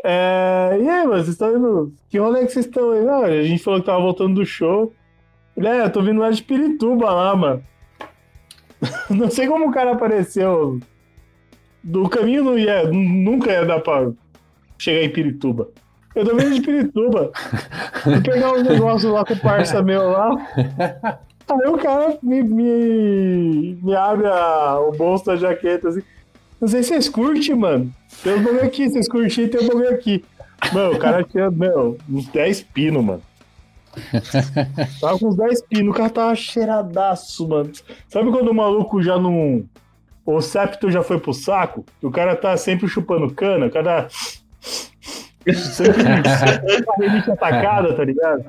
É... E aí, mano, vocês estão indo. Que rolê que vocês estão aí? Não, a gente falou que tava voltando do show. É, eu tô vindo lá de Pirituba lá, mano. <laughs> Não sei como o cara apareceu. Do caminho não ia, nunca ia dar pra chegar em Pirituba. Eu tô vindo de Pirituba. <laughs> Vou pegar um negócio lá com o parça meu lá. Aí o cara me, me, me abre a, o bolso da jaqueta assim. Não sei se vocês curtem, mano. Tem um bagulho aqui, vocês curtem, tem um bagulho aqui. Mano, o cara tinha, meu, uns 10 pinos, mano. <laughs> tava com uns 10 pinos, o cara tava cheiradaço, mano. Sabe quando o maluco já não. O septo já foi pro saco? O cara tá sempre chupando cana, o cara. <laughs> sempre <laughs> sempre atacada, tá ligado?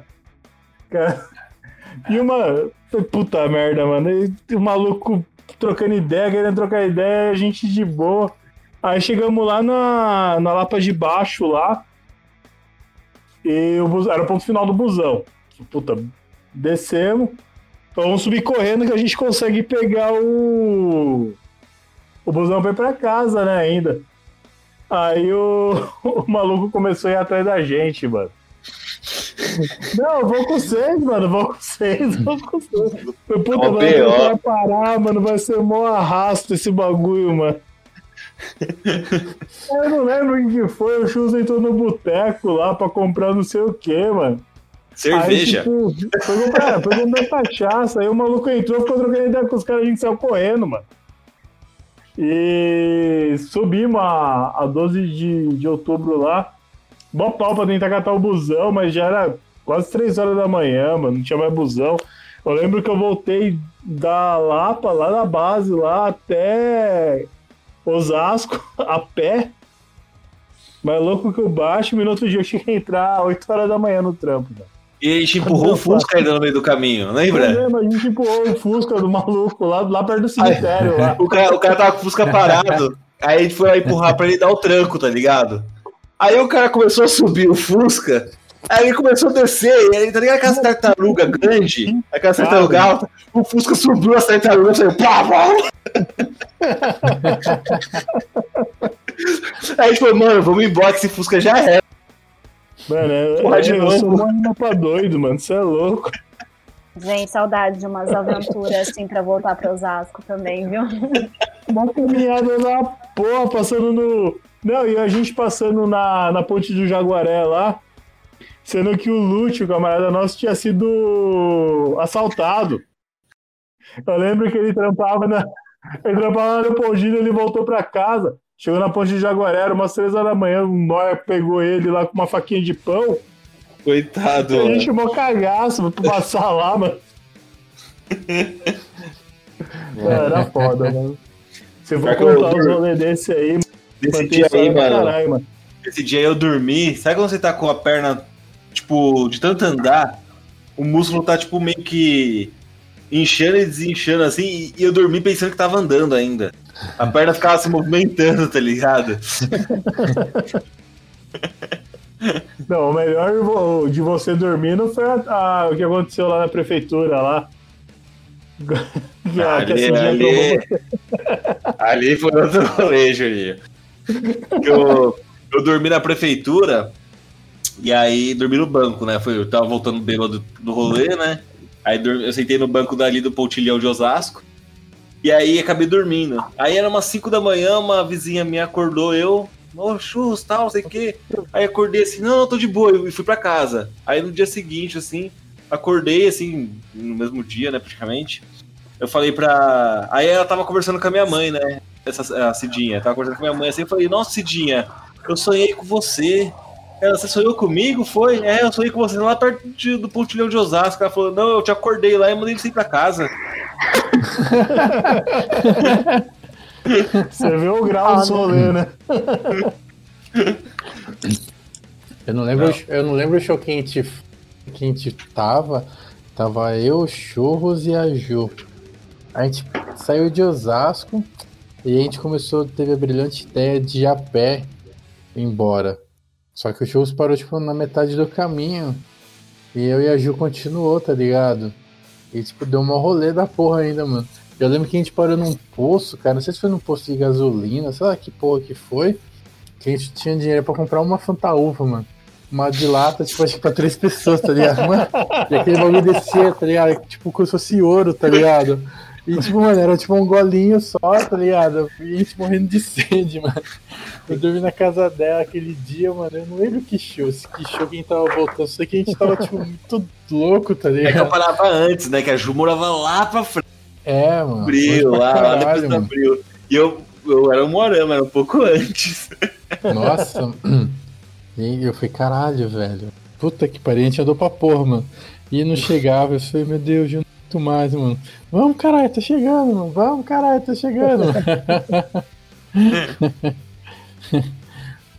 E uma. Puta merda, mano. E o maluco trocando ideia, querendo trocar ideia, a gente de boa. Aí chegamos lá na, na Lapa de Baixo lá. E o era o ponto final do busão. Puta, descemos. Então vamos subir correndo que a gente consegue pegar o. O busão pra ir pra casa, né, ainda. Aí o, <laughs> o maluco começou a ir atrás da gente, mano. Não, vou com vocês, mano. Vou com vocês, vou com vocês. Puta, mano, vai parar, mano. Vai ser mó arrasto esse bagulho, mano. <laughs> Eu não lembro o que foi. O Chus entrou no boteco lá pra comprar não sei o que, mano. Cerveja. Aí, tipo, foi comprar, foi comprar cachaça. Aí o maluco entrou, ficou trocando ideia com os caras, a gente saiu correndo, mano. E subimos a, a 12 de, de outubro lá. Bom pau pra tentar catar o busão, mas já era quase 3 horas da manhã, mano. Não tinha mais busão. Eu lembro que eu voltei da Lapa, lá na base, lá até Osasco, a pé. Mais louco que o baixo, e no outro dia eu tinha que entrar 8 horas da manhã no trampo, velho. E a gente empurrou o Fusca ainda no meio do caminho, lembra? lembro, a gente empurrou o Fusca do maluco lá, lá perto do cemitério. Aí. <laughs> O, cara, o cara tava com o Fusca parado, aí a gente foi lá empurrar pra ele dar o tranco, tá ligado? Aí o cara começou a subir o Fusca, aí ele começou a descer, e aí, tá ligado aquela tartaruga grande? Aquela tartaruga alta, o Fusca subiu a tartaruga e saiu pá, pá. <laughs> Aí a gente falou, mano, vamos embora que esse Fusca já é. Mano, eu, Porra, de eu novo. sou uma pra doido, mano. Você é louco. Gente, saudade de umas aventuras assim pra voltar pra Osasco também, viu? Uma caminhada na porra, passando no. Não, e a gente passando na, na ponte do Jaguaré lá, sendo que o Lúcio, o camarada nosso, tinha sido assaltado. Eu lembro que ele trampava na. Ele trampava na Leopoldina, ele voltou pra casa. Chegou na ponte de Jaguaré, era umas três horas da manhã, um nóia pegou ele lá com uma faquinha de pão. Coitado. A gente chamou cagaço pra passar lá, mano. <laughs> era foda, mano. Se for contar os rolês desse aí, Nesse dia aí, mano, caralho, mano. Esse dia eu dormi. Sabe quando você tá com a perna, tipo, de tanto andar, o músculo tá, tipo, meio que inchando e desinchando assim, e eu dormi pensando que tava andando ainda. A perna ficava se movimentando, tá ligado? <laughs> Não, o melhor de você dormir não foi a, a, o que aconteceu lá na prefeitura lá. <laughs> ali, ali, <laughs> ali foi outro rolê. Eu, eu dormi na prefeitura e aí dormi no banco, né? Foi, eu tava voltando bêbado do, rolê, né? Aí dormi, eu sentei no banco dali do Pontilhão de Osasco. E aí acabei dormindo. Aí era umas 5 da manhã, uma vizinha minha acordou eu, ô churros, tal, não sei o quê. Aí acordei assim, não, tô de boa, e fui pra casa. Aí no dia seguinte, assim, acordei, assim, no mesmo dia, né, praticamente. Eu falei pra. Aí ela tava conversando com a minha mãe, né? Essa, a Cidinha. Tava conversando com a minha mãe assim, eu falei, nossa, Cidinha, eu sonhei com você. Ela, você sonhou comigo? Foi? É, eu sonhei com você lá perto de, do pontilhão de Osasco. Ela falou, não, eu te acordei lá e mandei você ir pra casa. <laughs> Você vê o grau do rolê, né? Eu não lembro, não. eu não lembro o show que a gente, que a gente tava. Tava eu, Churros e a Ju. A gente saiu de Osasco e a gente começou, teve a brilhante ideia de ir a pé embora. Só que o Churros parou tipo na metade do caminho. E eu e a Ju continuou, tá ligado? E tipo, deu uma rolê da porra ainda, mano. Eu lembro que a gente parou num poço, cara. Não sei se foi num posto de gasolina, sei lá que porra que foi. Que a gente tinha dinheiro pra comprar uma fantaúva, mano. Uma de lata, tipo, acho que pra três pessoas, tá ligado? Mano, e aquele bagulho descia, tá ligado? Tipo, como se fosse ouro, tá ligado? E, tipo, mano, era tipo um golinho só, tá ligado? E a gente morrendo de <laughs> sede, mano. Eu dormi na casa dela aquele dia, mano. Eu não lembro que show, que show quem tava voltando. Só que a gente tava, tipo, muito louco, tá ligado? É que eu parava antes, né? Que a Ju morava lá pra frente. É, mano. Abril, lá, caralho, lá depois do abril. E eu, eu era um morama, era um pouco antes. Nossa. E eu falei, caralho, velho. Puta que pariu, a gente andou pra porra, mano. E não chegava, eu falei, meu Deus, eu muito mais, mano. Vamos, caralho, tá chegando, mano. Vamos, caralho, tá chegando. <laughs>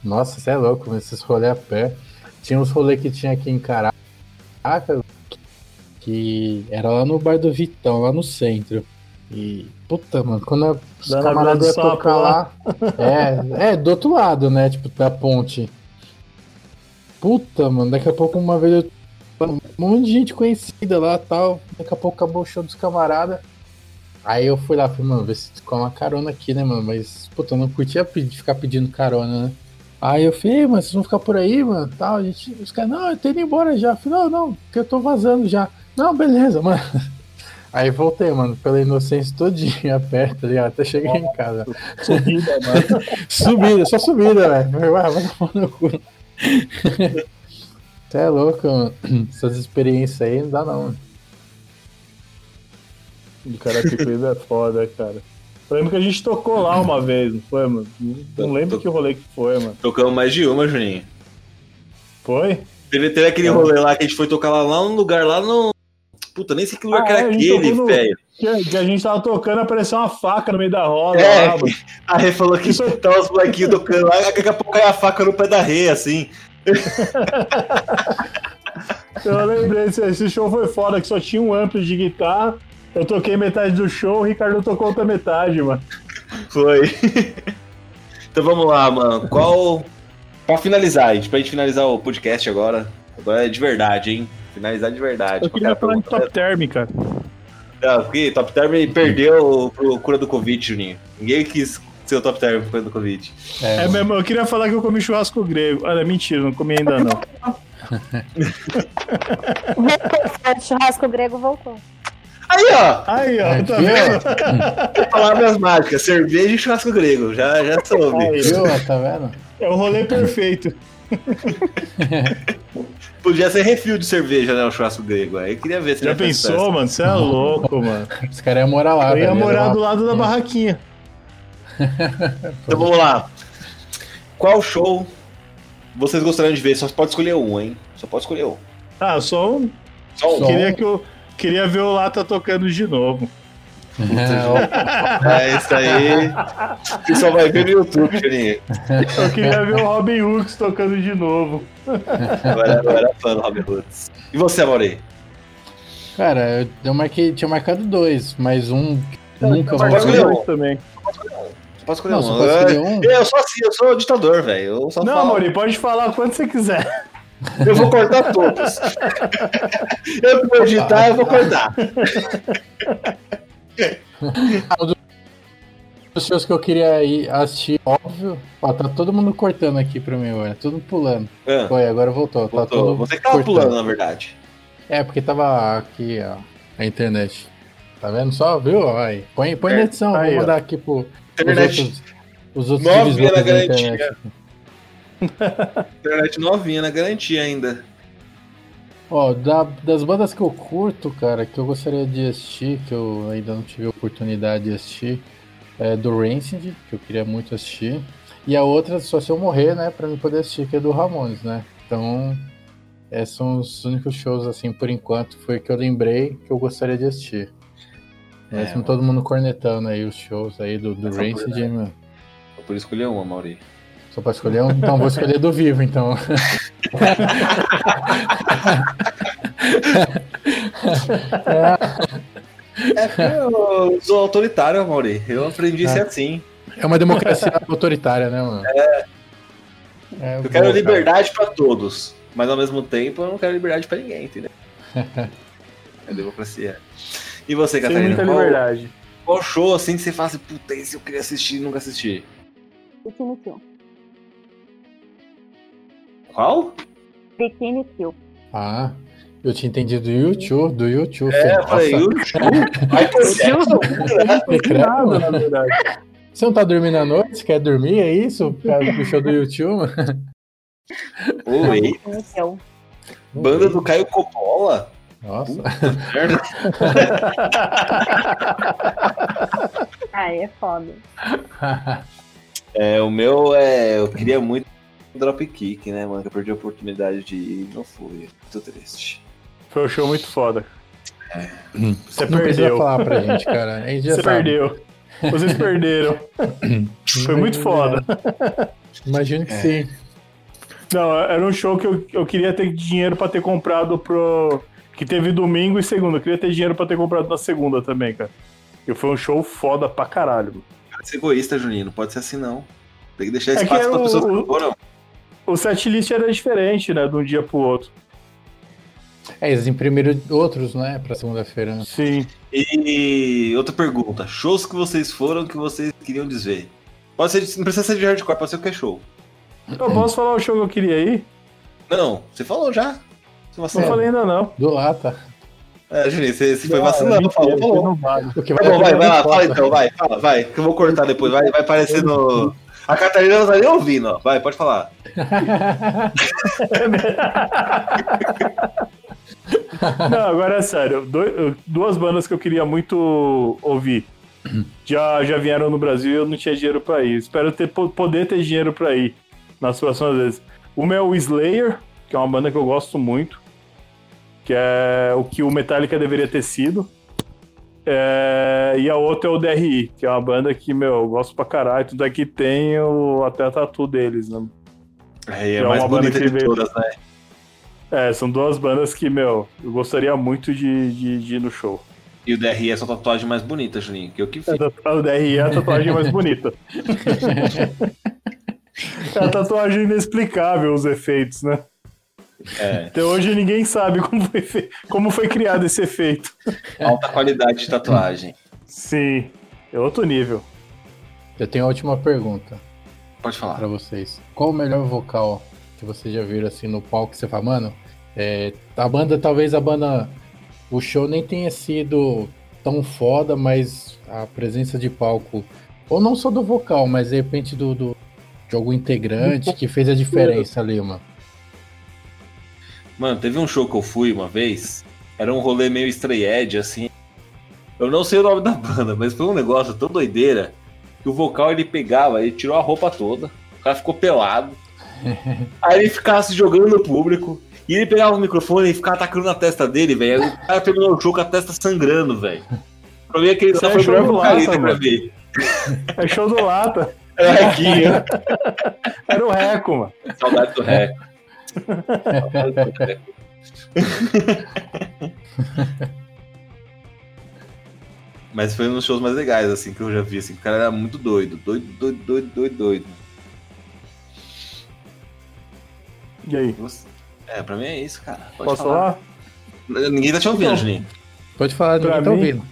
Nossa, você é louco, esses rolês a pé. Tinha uns rolês que tinha aqui em Caraca, que era lá no bar do Vitão, lá no centro. E, puta, mano, quando os camaradas iam tocar lá. É, é, do outro lado, né? Tipo, da ponte. Puta, mano, daqui a pouco uma vez eu. Um monte de gente conhecida lá tal. Daqui a pouco acabou o show dos camaradas. Aí eu fui lá, falei, mano, vê se com uma carona aqui, né, mano? Mas, puta, eu não curtia ficar pedindo carona, né? Aí eu falei, mas vocês vão ficar por aí, mano? Tal, a gente, os caras, não, eu tô indo embora já. Eu falei, não, não, porque eu tô vazando já. Não, beleza, <laughs> mano. Aí voltei, mano, pela inocência todinha perto, <laughs> ali, até chegar em casa. Subida, mano. <laughs> subida, só subida, velho. Vai, vai tomar no cu. Você é louco, mano. <clears throat> Essas experiências aí não dá não, mano. O cara que fez é foda, cara. Eu lembro que a gente tocou lá uma vez, não foi, mano? Não lembro que rolê que foi, mano. Tocamos mais de uma, Juninho. Foi? Teve, teve aquele é. rolê lá que a gente foi tocar lá, lá num lugar lá no. Puta, nem sei que lugar ah, que era é, aquele, velho. Que, que, a gente tava tocando, apareceu uma faca no meio da roda. É, lá, <laughs> a Rê falou que Isso... tava os molequinhos tocando lá, daqui a pouco cai a faca no pé da Rê, assim. <laughs> Eu lembrei, esse show foi foda, que só tinha um amplo de guitarra. Eu toquei metade do show, o Ricardo tocou outra metade, mano. Foi. <laughs> Então vamos lá, mano. Qual. Pra finalizar, gente, pra gente finalizar o podcast agora. Agora é de verdade, hein? Finalizar de verdade. Eu queria falar de top term, cara. Não, porque top term perdeu pro cura do Covid, Juninho. Ninguém quis ser o top term por cura do Covid. É, é mesmo, eu queria falar que eu comi churrasco grego. Olha, mentira, não comi ainda não. <laughs> churrasco grego voltou. Aí, ó. Aí, ó, tá vendo? Palavras mágicas, cerveja e churrasco grego. Já, já soube. Aí, viu? Tá vendo? É o rolê perfeito. <laughs> Podia ser refil de cerveja, né? O churrasco grego. Aí queria ver se Já pensou, mano? Você é louco, mano. Os caras iam morar lá. Eu ia morar do lado da barraquinha. <laughs> então vamos lá. Qual show vocês gostariam de ver? Só pode escolher um, hein? Só pode escolher um. Ah, só um. Só um. Queria que eu queria ver o Lata tocando de novo. É isso aí. Você só vai ver no YouTube, Juninho. Eu queria ver o Robin Hooks tocando de novo. Agora, agora é fã do Robin Hoods. E você, Amaury? Cara, eu, eu marquei, tinha marcado dois, mas um nunca Pode vai escolher um. também. Posso escolher Não, um? pode escolher um? Eu sou assim, eu sou ditador, velho. Eu Não, falo. Mori, pode falar quanto você quiser. <laughs> Eu vou cortar todos. <laughs> eu que vou editar, eu vou cortar. <laughs> Os shows que eu queria ir assistir, óbvio. Ó, tá todo mundo cortando aqui pra mim, olha. Todo mundo pulando. Ah, Foi, agora voltou. Tá voltou. todo Você que tava cortando. pulando, na verdade. É, porque tava aqui, ó, a internet. Tá vendo só, viu? Ó, Aí. Põe, põe na É, edição, aí, vou ó. mandar aqui pro, os Internet, outros, os outros Novinha na garantia. internet. <laughs> internet novinha, na garantia ainda. Ó, da- das bandas que eu curto, cara, que eu gostaria de assistir, que eu ainda não tive oportunidade de assistir, é do Rancid, que eu queria muito assistir. E a outra, só se eu morrer, né, pra mim poder assistir, que é do Ramones, né? Então, esses são os únicos shows, assim, por enquanto, foi que eu lembrei que eu gostaria de assistir. É, Mesmo todo mundo cornetando aí os shows aí do, do Essa Rancid, foi, meu. Por escolher uma, Mauri. Só pra escolher um? Então vou escolher do vivo, então. É porque eu sou autoritário, Mauri. Eu aprendi a ser assim. É uma democracia <laughs> autoritária, né, mano? É. Eu quero liberdade pra todos, mas ao mesmo tempo eu não quero liberdade pra ninguém, entendeu? <laughs> É democracia. E você, Tem Catarina? muita Qual, liberdade. qual show assim que você fala assim, puta, esse eu queria assistir e nunca assisti? Bikini Kill. Qual? Bikini Kill. Ah, eu tinha entendido do YouTube, do YouTube. É, eu falei, o pô, Jackson, que credo, Nada, na verdade. Você não tá dormindo à noite? Você quer dormir? É isso? Por causa do show do YouTube? Oi, banda do Caio Coppola? Nossa. <laughs> Aí é foda. É, o meu é. Eu queria muito Dropkick, né, mano? Que eu perdi a oportunidade de ir não fui. Muito triste. Foi um show muito foda. Você não perdeu. falar pra gente, cara. A gente já Você sabe. perdeu. Vocês perderam. Foi muito foda. Imagino É. que sim. Não, era um show que eu, eu queria ter dinheiro pra ter comprado pro. Que teve domingo e segunda. Eu queria ter dinheiro pra ter comprado na segunda também, cara. E foi um show foda pra caralho. mano. Pode ser egoísta, Juninho. Não pode ser assim, não. Tem que deixar É que espaço para o- pessoas que o- não foram. O setlist era diferente, né? De um dia pro outro. É, eles imprimiram outros, né? Pra segunda-feira. né? Sim. E outra pergunta: shows que vocês foram que vocês queriam desver? Pode ser, não precisa ser de hardcore, pode ser qualquer show. Eu posso falar o show que eu queria ir? Não, você falou já. Você Não vacilou. falei ainda não. Do lá, tá. É, Juninho, você, você foi vacilando, mentira, falou, falou. Não vale. Tá bom, vai, vai lá, fala então, vai, fala, vai, que eu vou cortar depois, vai, vai aparecer no. A Catarina não tá nem ouvindo, ó. Vai, pode falar. <laughs> Não, agora é sério. Duas bandas que eu queria muito ouvir. Já, já vieram no Brasil e eu não tinha dinheiro pra ir. Espero ter, po- poder ter dinheiro pra ir nas próximas vezes. Uma é o Slayer, que é uma banda que eu gosto muito. Que é o que o Metallica deveria ter sido. É, e a outra é o DRI, que é uma banda que, meu, eu gosto pra caralho. Tudo aqui tem o, até a tatu deles, né? É, é, É mais bonita de veio- todas, né? É, são duas bandas que, meu, eu gostaria muito de, de, de ir no show. E o DRI é a sua tatuagem mais bonita, Juninho, que eu que fiz. O DRI é a tatuagem mais bonita. <laughs> É a tatuagem inexplicável, os efeitos, né? É, Até hoje ninguém sabe como foi, fe- como foi criado esse efeito. alta qualidade de tatuagem. Sim, é outro nível. Eu tenho a última pergunta Pode falar. pra vocês. Qual o melhor vocal que vocês já viram assim no palco que você fala, mano? é, a banda, talvez a banda. O show nem tenha sido tão foda, mas a presença de palco. Ou não só do vocal, mas de repente do, do de algum integrante que fez a diferença ali, mano. Mano, teve um show que eu fui uma vez, era um rolê meio stray edge, assim. Eu não sei o nome da <laughs> banda, mas foi um negócio tão doideira que o vocal ele pegava, ele tirou a roupa toda, o cara ficou pelado. <laughs> aí ele ficava se jogando no público, e ele pegava o microfone e ficava atacando na testa dele, velho. Aí o cara terminou o show com a testa sangrando, velho. Pra mim, aquele só É foi show do Lata, pra mim. É show do Lata. É. Era o Reco, mano. Saudade do Reco. <laughs> Mas foi um dos shows mais legais, assim, que eu já vi, assim, o cara era muito doido, doido, doido, doido, doido, doido. E aí? É, pra mim é isso, cara. Pode Posso falar? Ninguém tá te ouvindo, Não. Juninho. Pode falar, Pra tá mim- ouvindo.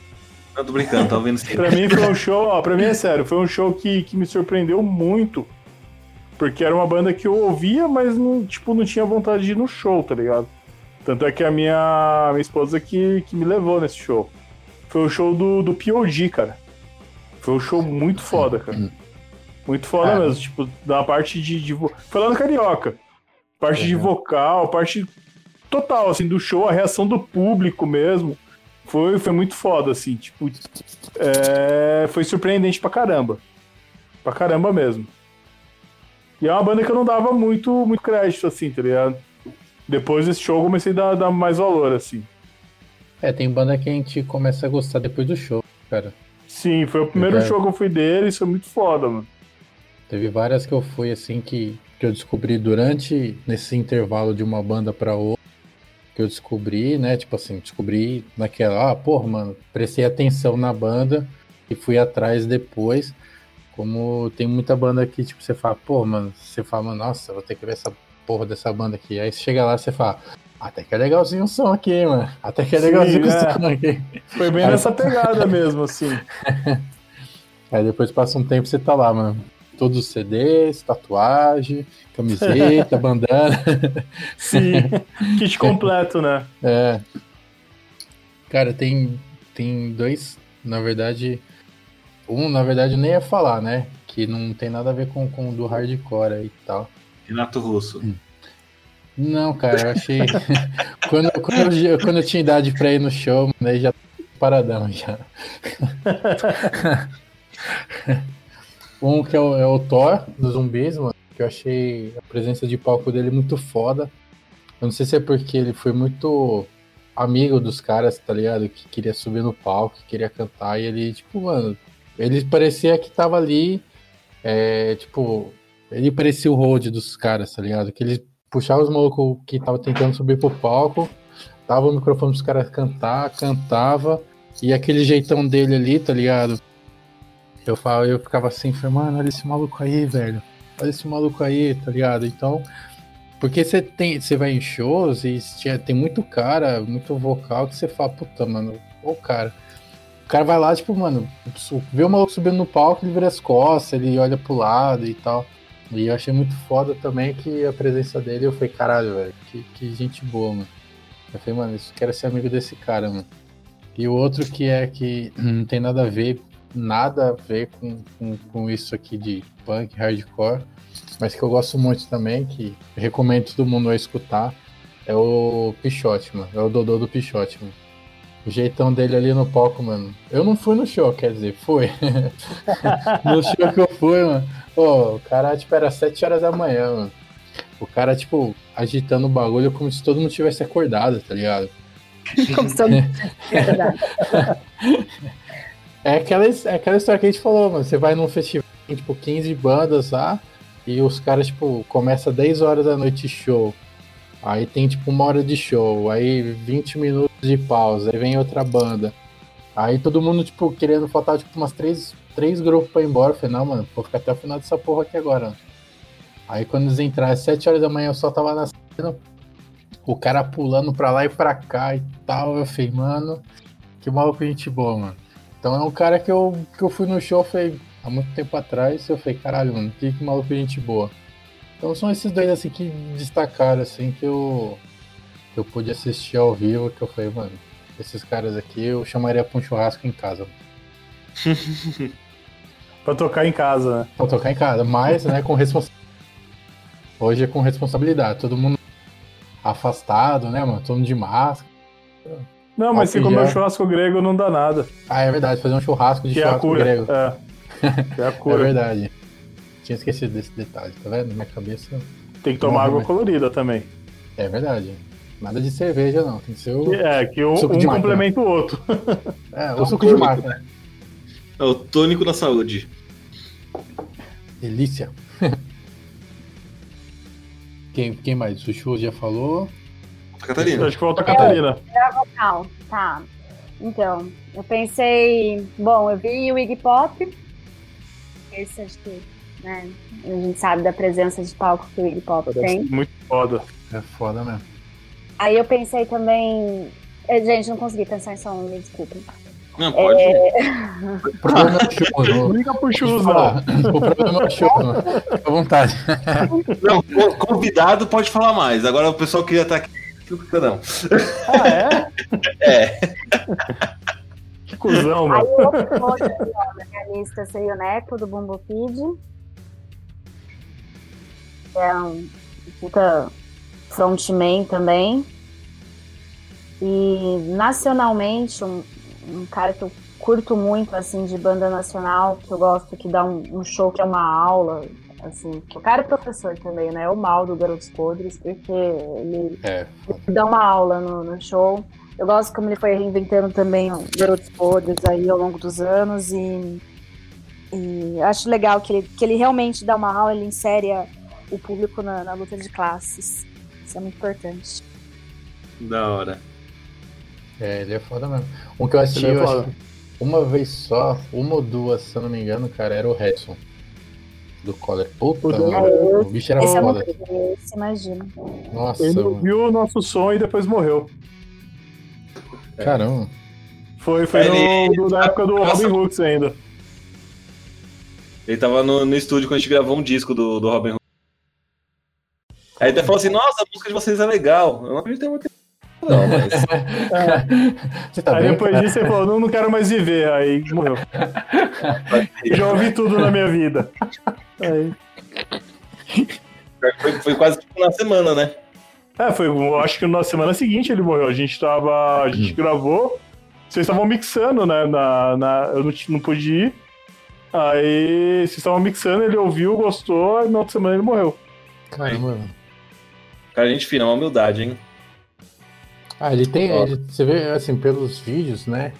Eu tô brincando, tá ouvindo sim. Pra mim foi um <laughs> show, ó, pra mim é sério, foi um show que, que me surpreendeu muito. Porque era uma banda que eu ouvia, mas não, tipo, não tinha vontade de ir no show, tá ligado? Tanto é que a minha, minha esposa que, que me levou nesse show. Foi o show do, do POD, cara. Foi um show muito foda, cara. Muito foda mesmo. Tipo, da parte de. de foi lá no Carioca. Parte de Uhum. vocal, parte total, assim, do show, a reação do público mesmo. Foi, foi muito foda, assim, tipo. é, foi surpreendente pra caramba. Pra caramba mesmo. E é uma banda que eu não dava muito, muito crédito, assim, tá ligado? Depois desse show eu comecei a dar, dar mais valor, assim. É, tem banda que a gente começa a gostar depois do show, cara. Sim, foi o primeiro Verdade. show que eu fui deles, foi muito foda, mano. Teve várias que eu fui assim que, que eu descobri durante nesse intervalo de uma banda pra outra. Que eu descobri, né? Tipo assim, descobri naquela, ah, porra, mano, prestei atenção na banda e fui atrás depois. Como tem muita banda que, tipo, você fala, pô, mano, você fala, mano, nossa, vou ter que ver essa porra dessa banda aqui. Aí você chega lá e você fala, até que é legalzinho o som aqui, mano. Até que é Sim, legalzinho o é. som aqui. Foi bem Aí- nessa pegada mesmo, assim. <laughs> Aí depois passa um tempo e você tá lá, mano. Todos os CDs, tatuagem, camiseta, <laughs> bandana. Sim, kit <laughs> completo, né? É. Cara, tem, tem dois, na verdade. Um, na verdade, eu nem ia falar, né? Que não tem nada a ver com, com o do hardcore aí e tal. Renato Russo. Não, cara, eu achei. <laughs> quando, quando, eu, quando eu tinha idade pra ir no show, aí já paradão já. <laughs> um que é o, é o Thor, dos zumbis, mano, que eu achei a presença de palco dele muito foda. Eu não sei se é porque ele foi muito amigo dos caras, tá ligado? Que queria subir no palco, que queria cantar, e ele, tipo, mano, ele parecia que tava ali, é, tipo, ele parecia o road dos caras, tá ligado? Que ele puxava os malucos que tava tentando subir pro palco, dava o microfone pros caras cantar, cantava, e aquele jeitão dele ali, tá ligado? Eu, falo, eu ficava assim, falei, mano, olha esse maluco aí, velho. Olha esse maluco aí, tá ligado? Então, porque você tem, você vai em shows e tinha- tem muito cara, muito vocal que você fala, puta, mano, ô cara. Cara vai lá, tipo, mano, vê o maluco subindo no palco, ele vira as costas, ele olha pro lado e tal. E eu achei muito foda também que a presença dele, eu falei, caralho, velho, que, que gente boa, mano. Eu falei, mano, eu quero ser amigo desse cara, mano. E o outro que é que <clears throat> não tem nada a ver, nada a ver com, com, com isso aqui de punk, hardcore, mas que eu gosto muito também, que recomendo todo mundo a escutar, é o Pichote, mano. É o Dodô do Pichote, mano. O jeitão dele ali no palco, mano. Eu não fui no show, quer dizer, fui. <laughs> no show que eu fui, mano. Pô, o cara, tipo, era 7 horas da manhã, mano. O cara, tipo, agitando o bagulho como se todo mundo tivesse acordado, tá ligado? Como se eu não é verdade. É aquela, é aquela história que a gente falou, mano. Você vai num festival, tem, tipo, 15 bandas lá, e os caras, tipo, começa 10 horas da noite show. Aí tem, tipo, uma hora de show, aí 20 minutos de pausa, aí vem outra banda. Aí todo mundo, tipo, querendo faltar, tipo, umas três, três grupos pra ir embora. Eu falei, não, mano, vou ficar até o final dessa porra aqui agora. Aí quando eles entraram às 7 horas da manhã, eu só tava nascendo. O cara pulando pra lá e pra cá e tal. Eu falei, mano, que maluco gente boa, mano. Então é um cara que eu, que eu fui no show, foi há muito tempo atrás, eu falei, caralho, mano, que, que maluco gente boa. Então são esses dois assim que destacaram, assim, que eu, que eu pude assistir ao vivo, que eu falei, mano, esses caras aqui eu chamaria pra um churrasco em casa. <laughs> Pra tocar em casa, né? Pra tocar em casa, mas, né, com responsabilidade. Hoje é com responsabilidade, todo mundo afastado, né, mano, todo mundo de máscara. Não, mas se comer gel. churrasco grego não dá nada. Ah, é verdade, fazer um churrasco de Que é churrasco cura. grego. É. <laughs> Que é a É cura. verdade. Tinha esquecido desse detalhe, tá vendo? Na minha cabeça. Tem que tomar água colorida também. É verdade. Nada de cerveja, não. Tem que ser o. É, que um, Suco um de complementa o outro. <laughs> É, o suco de máquina. É o tônico da saúde. Delícia. <laughs> quem, quem mais? O Chuchu já falou. Catarina. Acho que falta a Catarina. Não, tá. Então, eu pensei. Bom, eu vi o Iggy Pop. Esse acho que, né? A gente sabe da presença de palco que o Iggy Pop tem. Muito foda. É foda mesmo. Aí eu pensei também. eh, Gente, não consegui pensar em som, me desculpem. Não, pode. O problema é o show. não- <laughs> Liga pro. O problema é o show. não. Fica à vontade. <laughs> Não, co- convidado pode falar mais. Agora o pessoal que já tá aqui. Não. Ah, é? <laughs> É. Que cuzão, Aí mano. o outro outro aqui, ó, na minha lista seria o Neco do Bumbo Kid. É um puta frontman também. E nacionalmente, um, um cara que eu curto muito, assim, de banda nacional, que eu gosto que dá um, um show que é uma aula, assim, que o cara é professor também, né? É o mal do Garotos Podres, porque ele É, dá uma aula no, no show. Eu gosto como ele foi reinventando também o Garotos Podres aí ao longo dos anos e, e acho legal que ele, que ele realmente dá uma aula, ele insere a- o público na, na luta de classes. Isso é muito importante. Da hora. é, ele é foda mesmo. Um que eu assisti, é eu acho que uma vez só, uma ou duas, se eu não me engano, cara, era o Redson. Do Collar. Puta, o bicho era Esse é foda. esse, imagina. Nossa, Ele mano. ouviu o nosso som e depois morreu. caramba. Foi, foi Ele- no, na época do Nossa. Robin Hooks ainda. Ele tava no, no estúdio quando a gente gravou um disco do, do Robin Hood. Aí até falou assim, nossa, a música de vocês é legal. Eu não acreditei muito. Não, mas. <laughs> Você tá aí bem? depois disso ele falou, não, não quero mais viver. Aí morreu. Já ouvi tudo na minha vida. Aí, Foi, foi quase tipo na semana, né? é, foi, eu acho que na semana seguinte ele morreu. A gente tava. A gente gravou. Vocês estavam mixando, né? Na, na, eu não, não pude ir. Aí vocês estavam mixando, ele ouviu, gostou, e na outra semana ele morreu. Caramba, mano. Cara, gente fina, uma humildade, hein? Ah, ele tem. Ele- você vê, assim, pelos vídeos, né?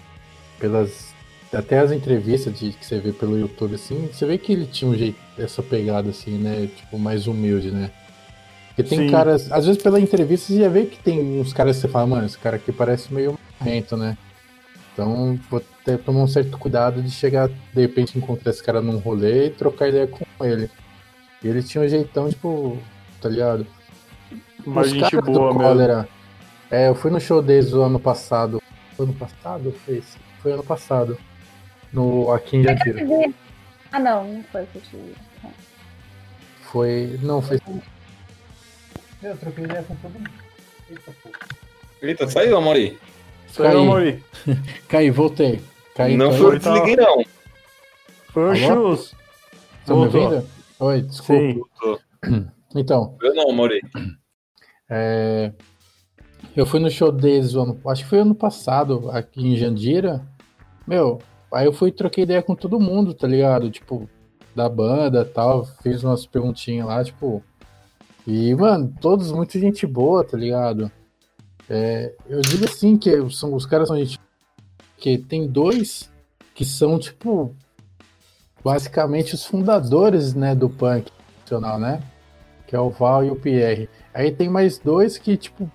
Pelas. Até as entrevistas de, que você vê pelo YouTube, assim, você vê que ele tinha um jeito, essa pegada, assim, né? Tipo, mais humilde, né? Porque tem Sim. caras. Às vezes pela entrevista você já vê que tem uns caras que você fala, mano, esse cara aqui parece meio marrento, né? Então vou ter que tomar um certo cuidado de chegar, de repente, encontrar esse cara num rolê e trocar ideia com ele. E ele tinha um jeitão, tipo, tá ligado? Uma Os gente boa mesmo. Cólera. É, eu fui no show deles o ano passado. Foi ano passado? Foi, foi ano passado. No, aqui em Jandira. Ah, não, não foi que eu. Foi. Não, foi. Eu troquei ideia com todo mundo. Eita, pô. Eita, saiu, Amori. Caí. Amori. <laughs> Caí, voltei. Caí, não foi desliguei, não. Foi o Alô? Chus. Tá me ouvindo? Oi, desculpa. Sim. Então, Eu não, Amori. É, eu fui no show deles, ano, acho que foi ano passado, aqui em Jandira. Meu, aí eu fui troquei ideia com todo mundo, tá ligado? Tipo, da banda tal, fiz umas perguntinhas lá, tipo. E, mano, todos muito gente boa, tá ligado? É, eu digo assim que são, os caras são gente. Que tem dois que são, tipo, basicamente os fundadores, né, do punk nacional, né? Que é o Val e o Pierre. Aí tem mais dois que, tipo,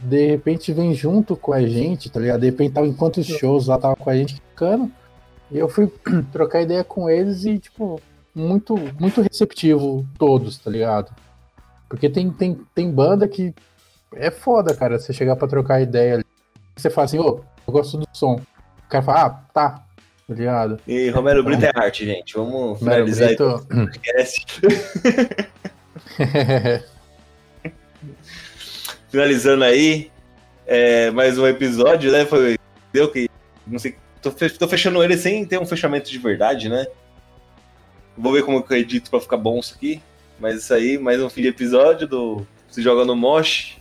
de repente vem junto com a gente, tá ligado? De repente tava em quantos shows lá tava com a gente ficando. E eu fui <clears throat> trocar ideia com eles e, tipo, muito, muito receptivo todos, tá ligado? Porque tem, tem, tem banda que é foda, cara, você chegar pra trocar ideia ali. Você fala assim, ô, eu gosto do som. O cara fala, ah, tá, tá ligado? E Romero Brito é arte, gente. Vamos finalizar aí Brito- podcast. <laughs> <laughs> Finalizando aí, é, mais um episódio, né? Foi, deu que. Não sei. Tô, fe- tô fechando ele sem ter um fechamento de verdade, né? Vou ver como que eu edito pra ficar bom isso aqui. Mas isso aí, mais um fim de episódio do Se Joga no Mosh.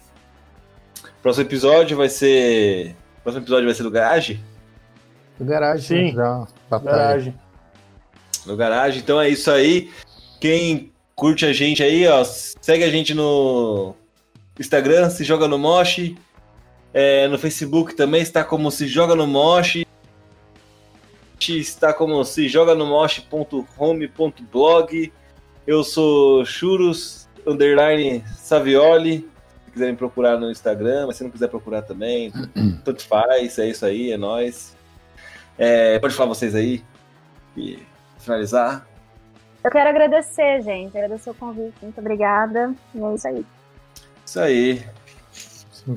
Próximo episódio vai ser. Próximo episódio vai ser do Garage? Do garagem, Sim. né? Já, batalha. Garagem. no garagem. Então é isso aí. Quem curte a gente aí, ó, segue a gente no, Instagram, se joga no Moshi. É, no Facebook também está como se joga no Moshi. Está como se joga no moshi.home.blog. Eu sou Churros underline Savioli. Se quiserem procurar no Instagram, mas se não quiser procurar também, <clears throat> tanto faz, é isso aí, é nóis. É, pode falar vocês aí e finalizar. Eu quero agradecer, gente. Agradecer o convite. Muito obrigada. E é isso aí. Isso aí.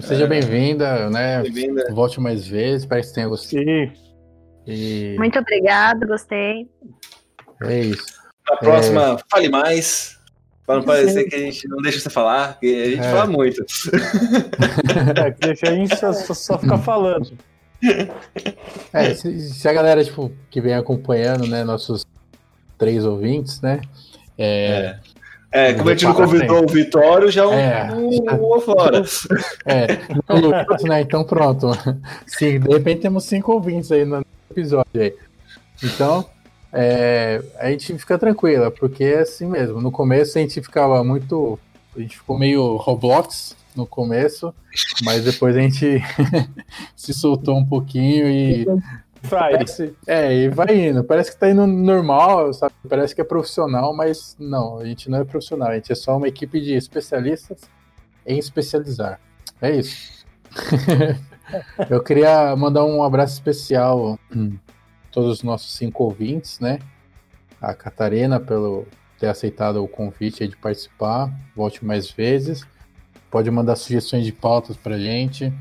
Seja é. bem-vinda, né? Bem-vinda. Volte mais vezes, parece que tenha gostado. E... Muito obrigado, gostei. É isso. Na próxima, é... fale mais. Para não parecer que a gente não deixa você falar, porque a gente é. fala muito. É, que deixa a gente só, só ficar falando. É, se, se, a galera tipo, que vem acompanhando, né, nossos três ouvintes, né? É, é, como a gente não convidou o Vitório, já é, um, um fora. É, não, Lucas, <laughs> né? Então pronto. Sim, de repente temos cinco ouvintes aí no episódio aí. Então, é, a gente fica tranquila, porque é assim mesmo. No começo a gente ficava muito. A gente ficou meio Roblox no começo, mas depois a gente <laughs> se soltou um pouquinho e <laughs> Parece, é, e vai indo. Parece que tá indo normal, sabe? Parece que é profissional, mas não, a gente não é profissional, a gente é só uma equipe de especialistas em especializar. É isso. <laughs> Eu queria mandar um abraço especial a todos os nossos cinco ouvintes, né? A Catarina, pelo ter aceitado o convite de participar. Volte mais vezes. Pode mandar sugestões de pautas pra gente.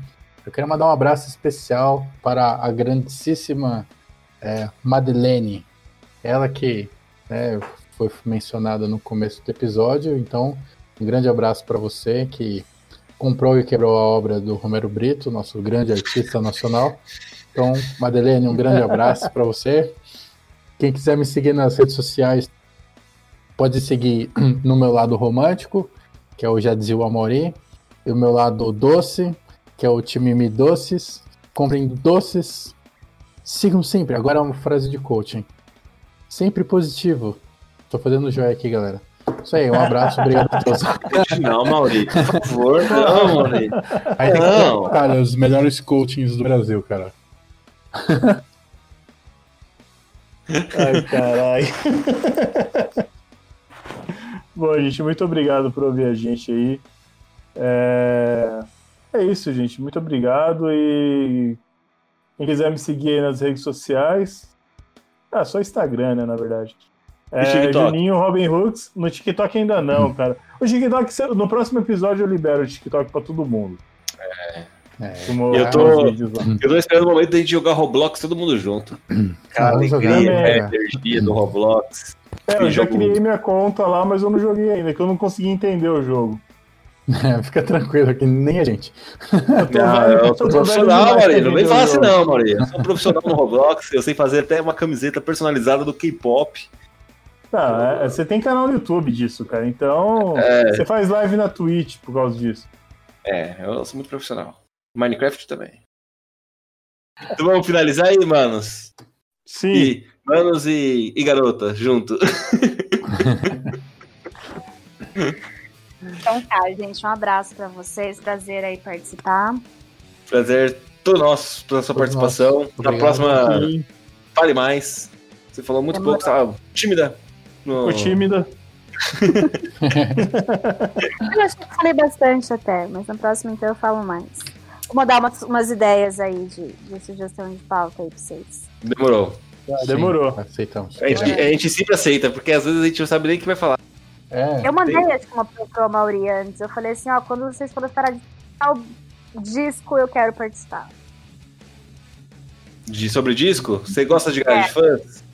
Eu quero mandar um abraço especial para a grandíssima é, Madeleine, ela que né, foi mencionada no começo do episódio. Então, um grande abraço para você que comprou e quebrou a obra do Romero Brito, nosso grande artista nacional. Então, Madeleine, um grande abraço para você. Quem quiser me seguir nas redes sociais, pode seguir <clears throat> no meu lado romântico, que é o Jadzil Amori, e o meu lado doce, que é o time Me Doces. Comprem doces. Sigam sempre. Agora é uma frase de coaching. Sempre positivo. Tô fazendo joia aqui, galera. Isso aí, um abraço, <laughs> obrigado a todos. Não, Maurício, por favor, não, Maurício. Aí tem não. Que, cara, os melhores coachings do Brasil, cara. Ai, caralho. Bom, gente, muito obrigado por ouvir a gente aí. É... É isso, gente. Muito obrigado. E quem quiser me seguir aí nas redes sociais. Ah, só Instagram, né, na verdade. É, Juninho Robin Hooks. No TikTok ainda não, cara. O TikTok, no próximo episódio eu libero o TikTok pra todo mundo. É. É, eu, tô, eu tô esperando o momento de gente jogar Roblox todo mundo junto. <clears throat> Cara, alegria, é, energia do Roblox. É, eu já criei minha conta lá, mas eu não joguei ainda, que eu não consegui entender o jogo. <laughs> É, fica tranquilo que nem a gente. <laughs> Eu, não, eu sou profissional, Maria. Não vem fácil, assim não, Maria. Eu sou profissional no Roblox, eu sei fazer até uma camiseta personalizada do K-pop. Tá, é, você tem canal no YouTube disso, cara. Então, é... você faz live na Twitch por causa disso. É, eu sou muito profissional. Minecraft também. Então vamos finalizar aí, manos? Sim. E, manos e, e garota, junto. <laughs> Então tá, gente, um abraço para vocês, prazer aí participar. Prazer todo nosso pela sua participação. Na próxima, fale mais. Você falou muito pouco, estava tímida. No... Ficou tímida. <laughs> eu acho que falei bastante até, mas na próxima então eu falo mais. Vou mandar umas, umas ideias aí de, de, sugestão de pauta aí pra vocês. Demorou. Ah, demorou. Sim, aceitamos. A gente, a gente sempre aceita, porque às vezes a gente não sabe nem o que vai falar. É, eu mandei tem... acho que uma pro Mauri antes. Eu falei assim, ó, quando vocês forem parar de tal disco, eu quero participar. De sobre disco? Você gosta de é. de fãs?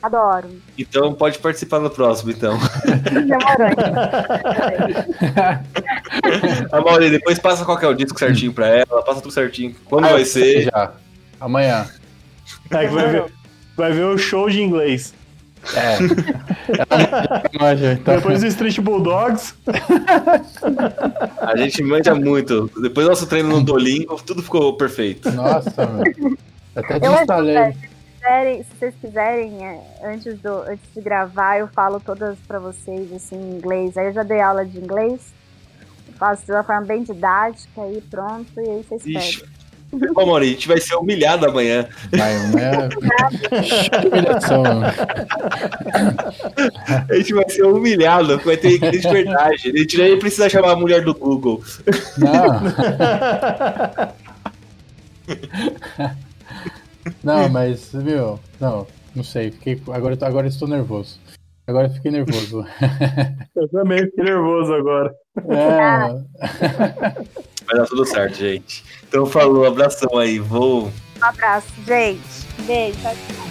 Adoro. Então pode participar no próximo, então. <laughs> A <laughs> Mauri, depois passa qual é o disco certinho pra ela, passa tudo certinho. Quando ah, vai ser? Já. Amanhã. É, vai, ver, vai ver o show de inglês. É. <laughs> então. Depois do Street Bulldogs. A gente manja muito. Depois do nosso treino no Dolingo, tudo ficou perfeito. Nossa, velho. Até desinstalei. Se vocês quiserem, é, antes, do, antes de gravar, eu falo todas pra vocês assim, em inglês. Aí eu já dei aula de inglês. Faço de uma forma bem didática e pronto, e aí vocês Ixi. pedem. Ô, Mauri, a gente vai ser humilhado amanhã. Vai, né? Humilhação, né? A gente vai ser humilhado, vai ter inglês de verdade. A gente nem precisa chamar a mulher do Google. Não. Não, mas, meu, não, não sei. Fiquei, agora, agora eu estou nervoso. Agora eu fiquei nervoso. Eu também fiquei nervoso agora. É, Vai dar tudo certo, gente. Então falou, abração aí. Vou Um abraço, gente. Beijo. tchau.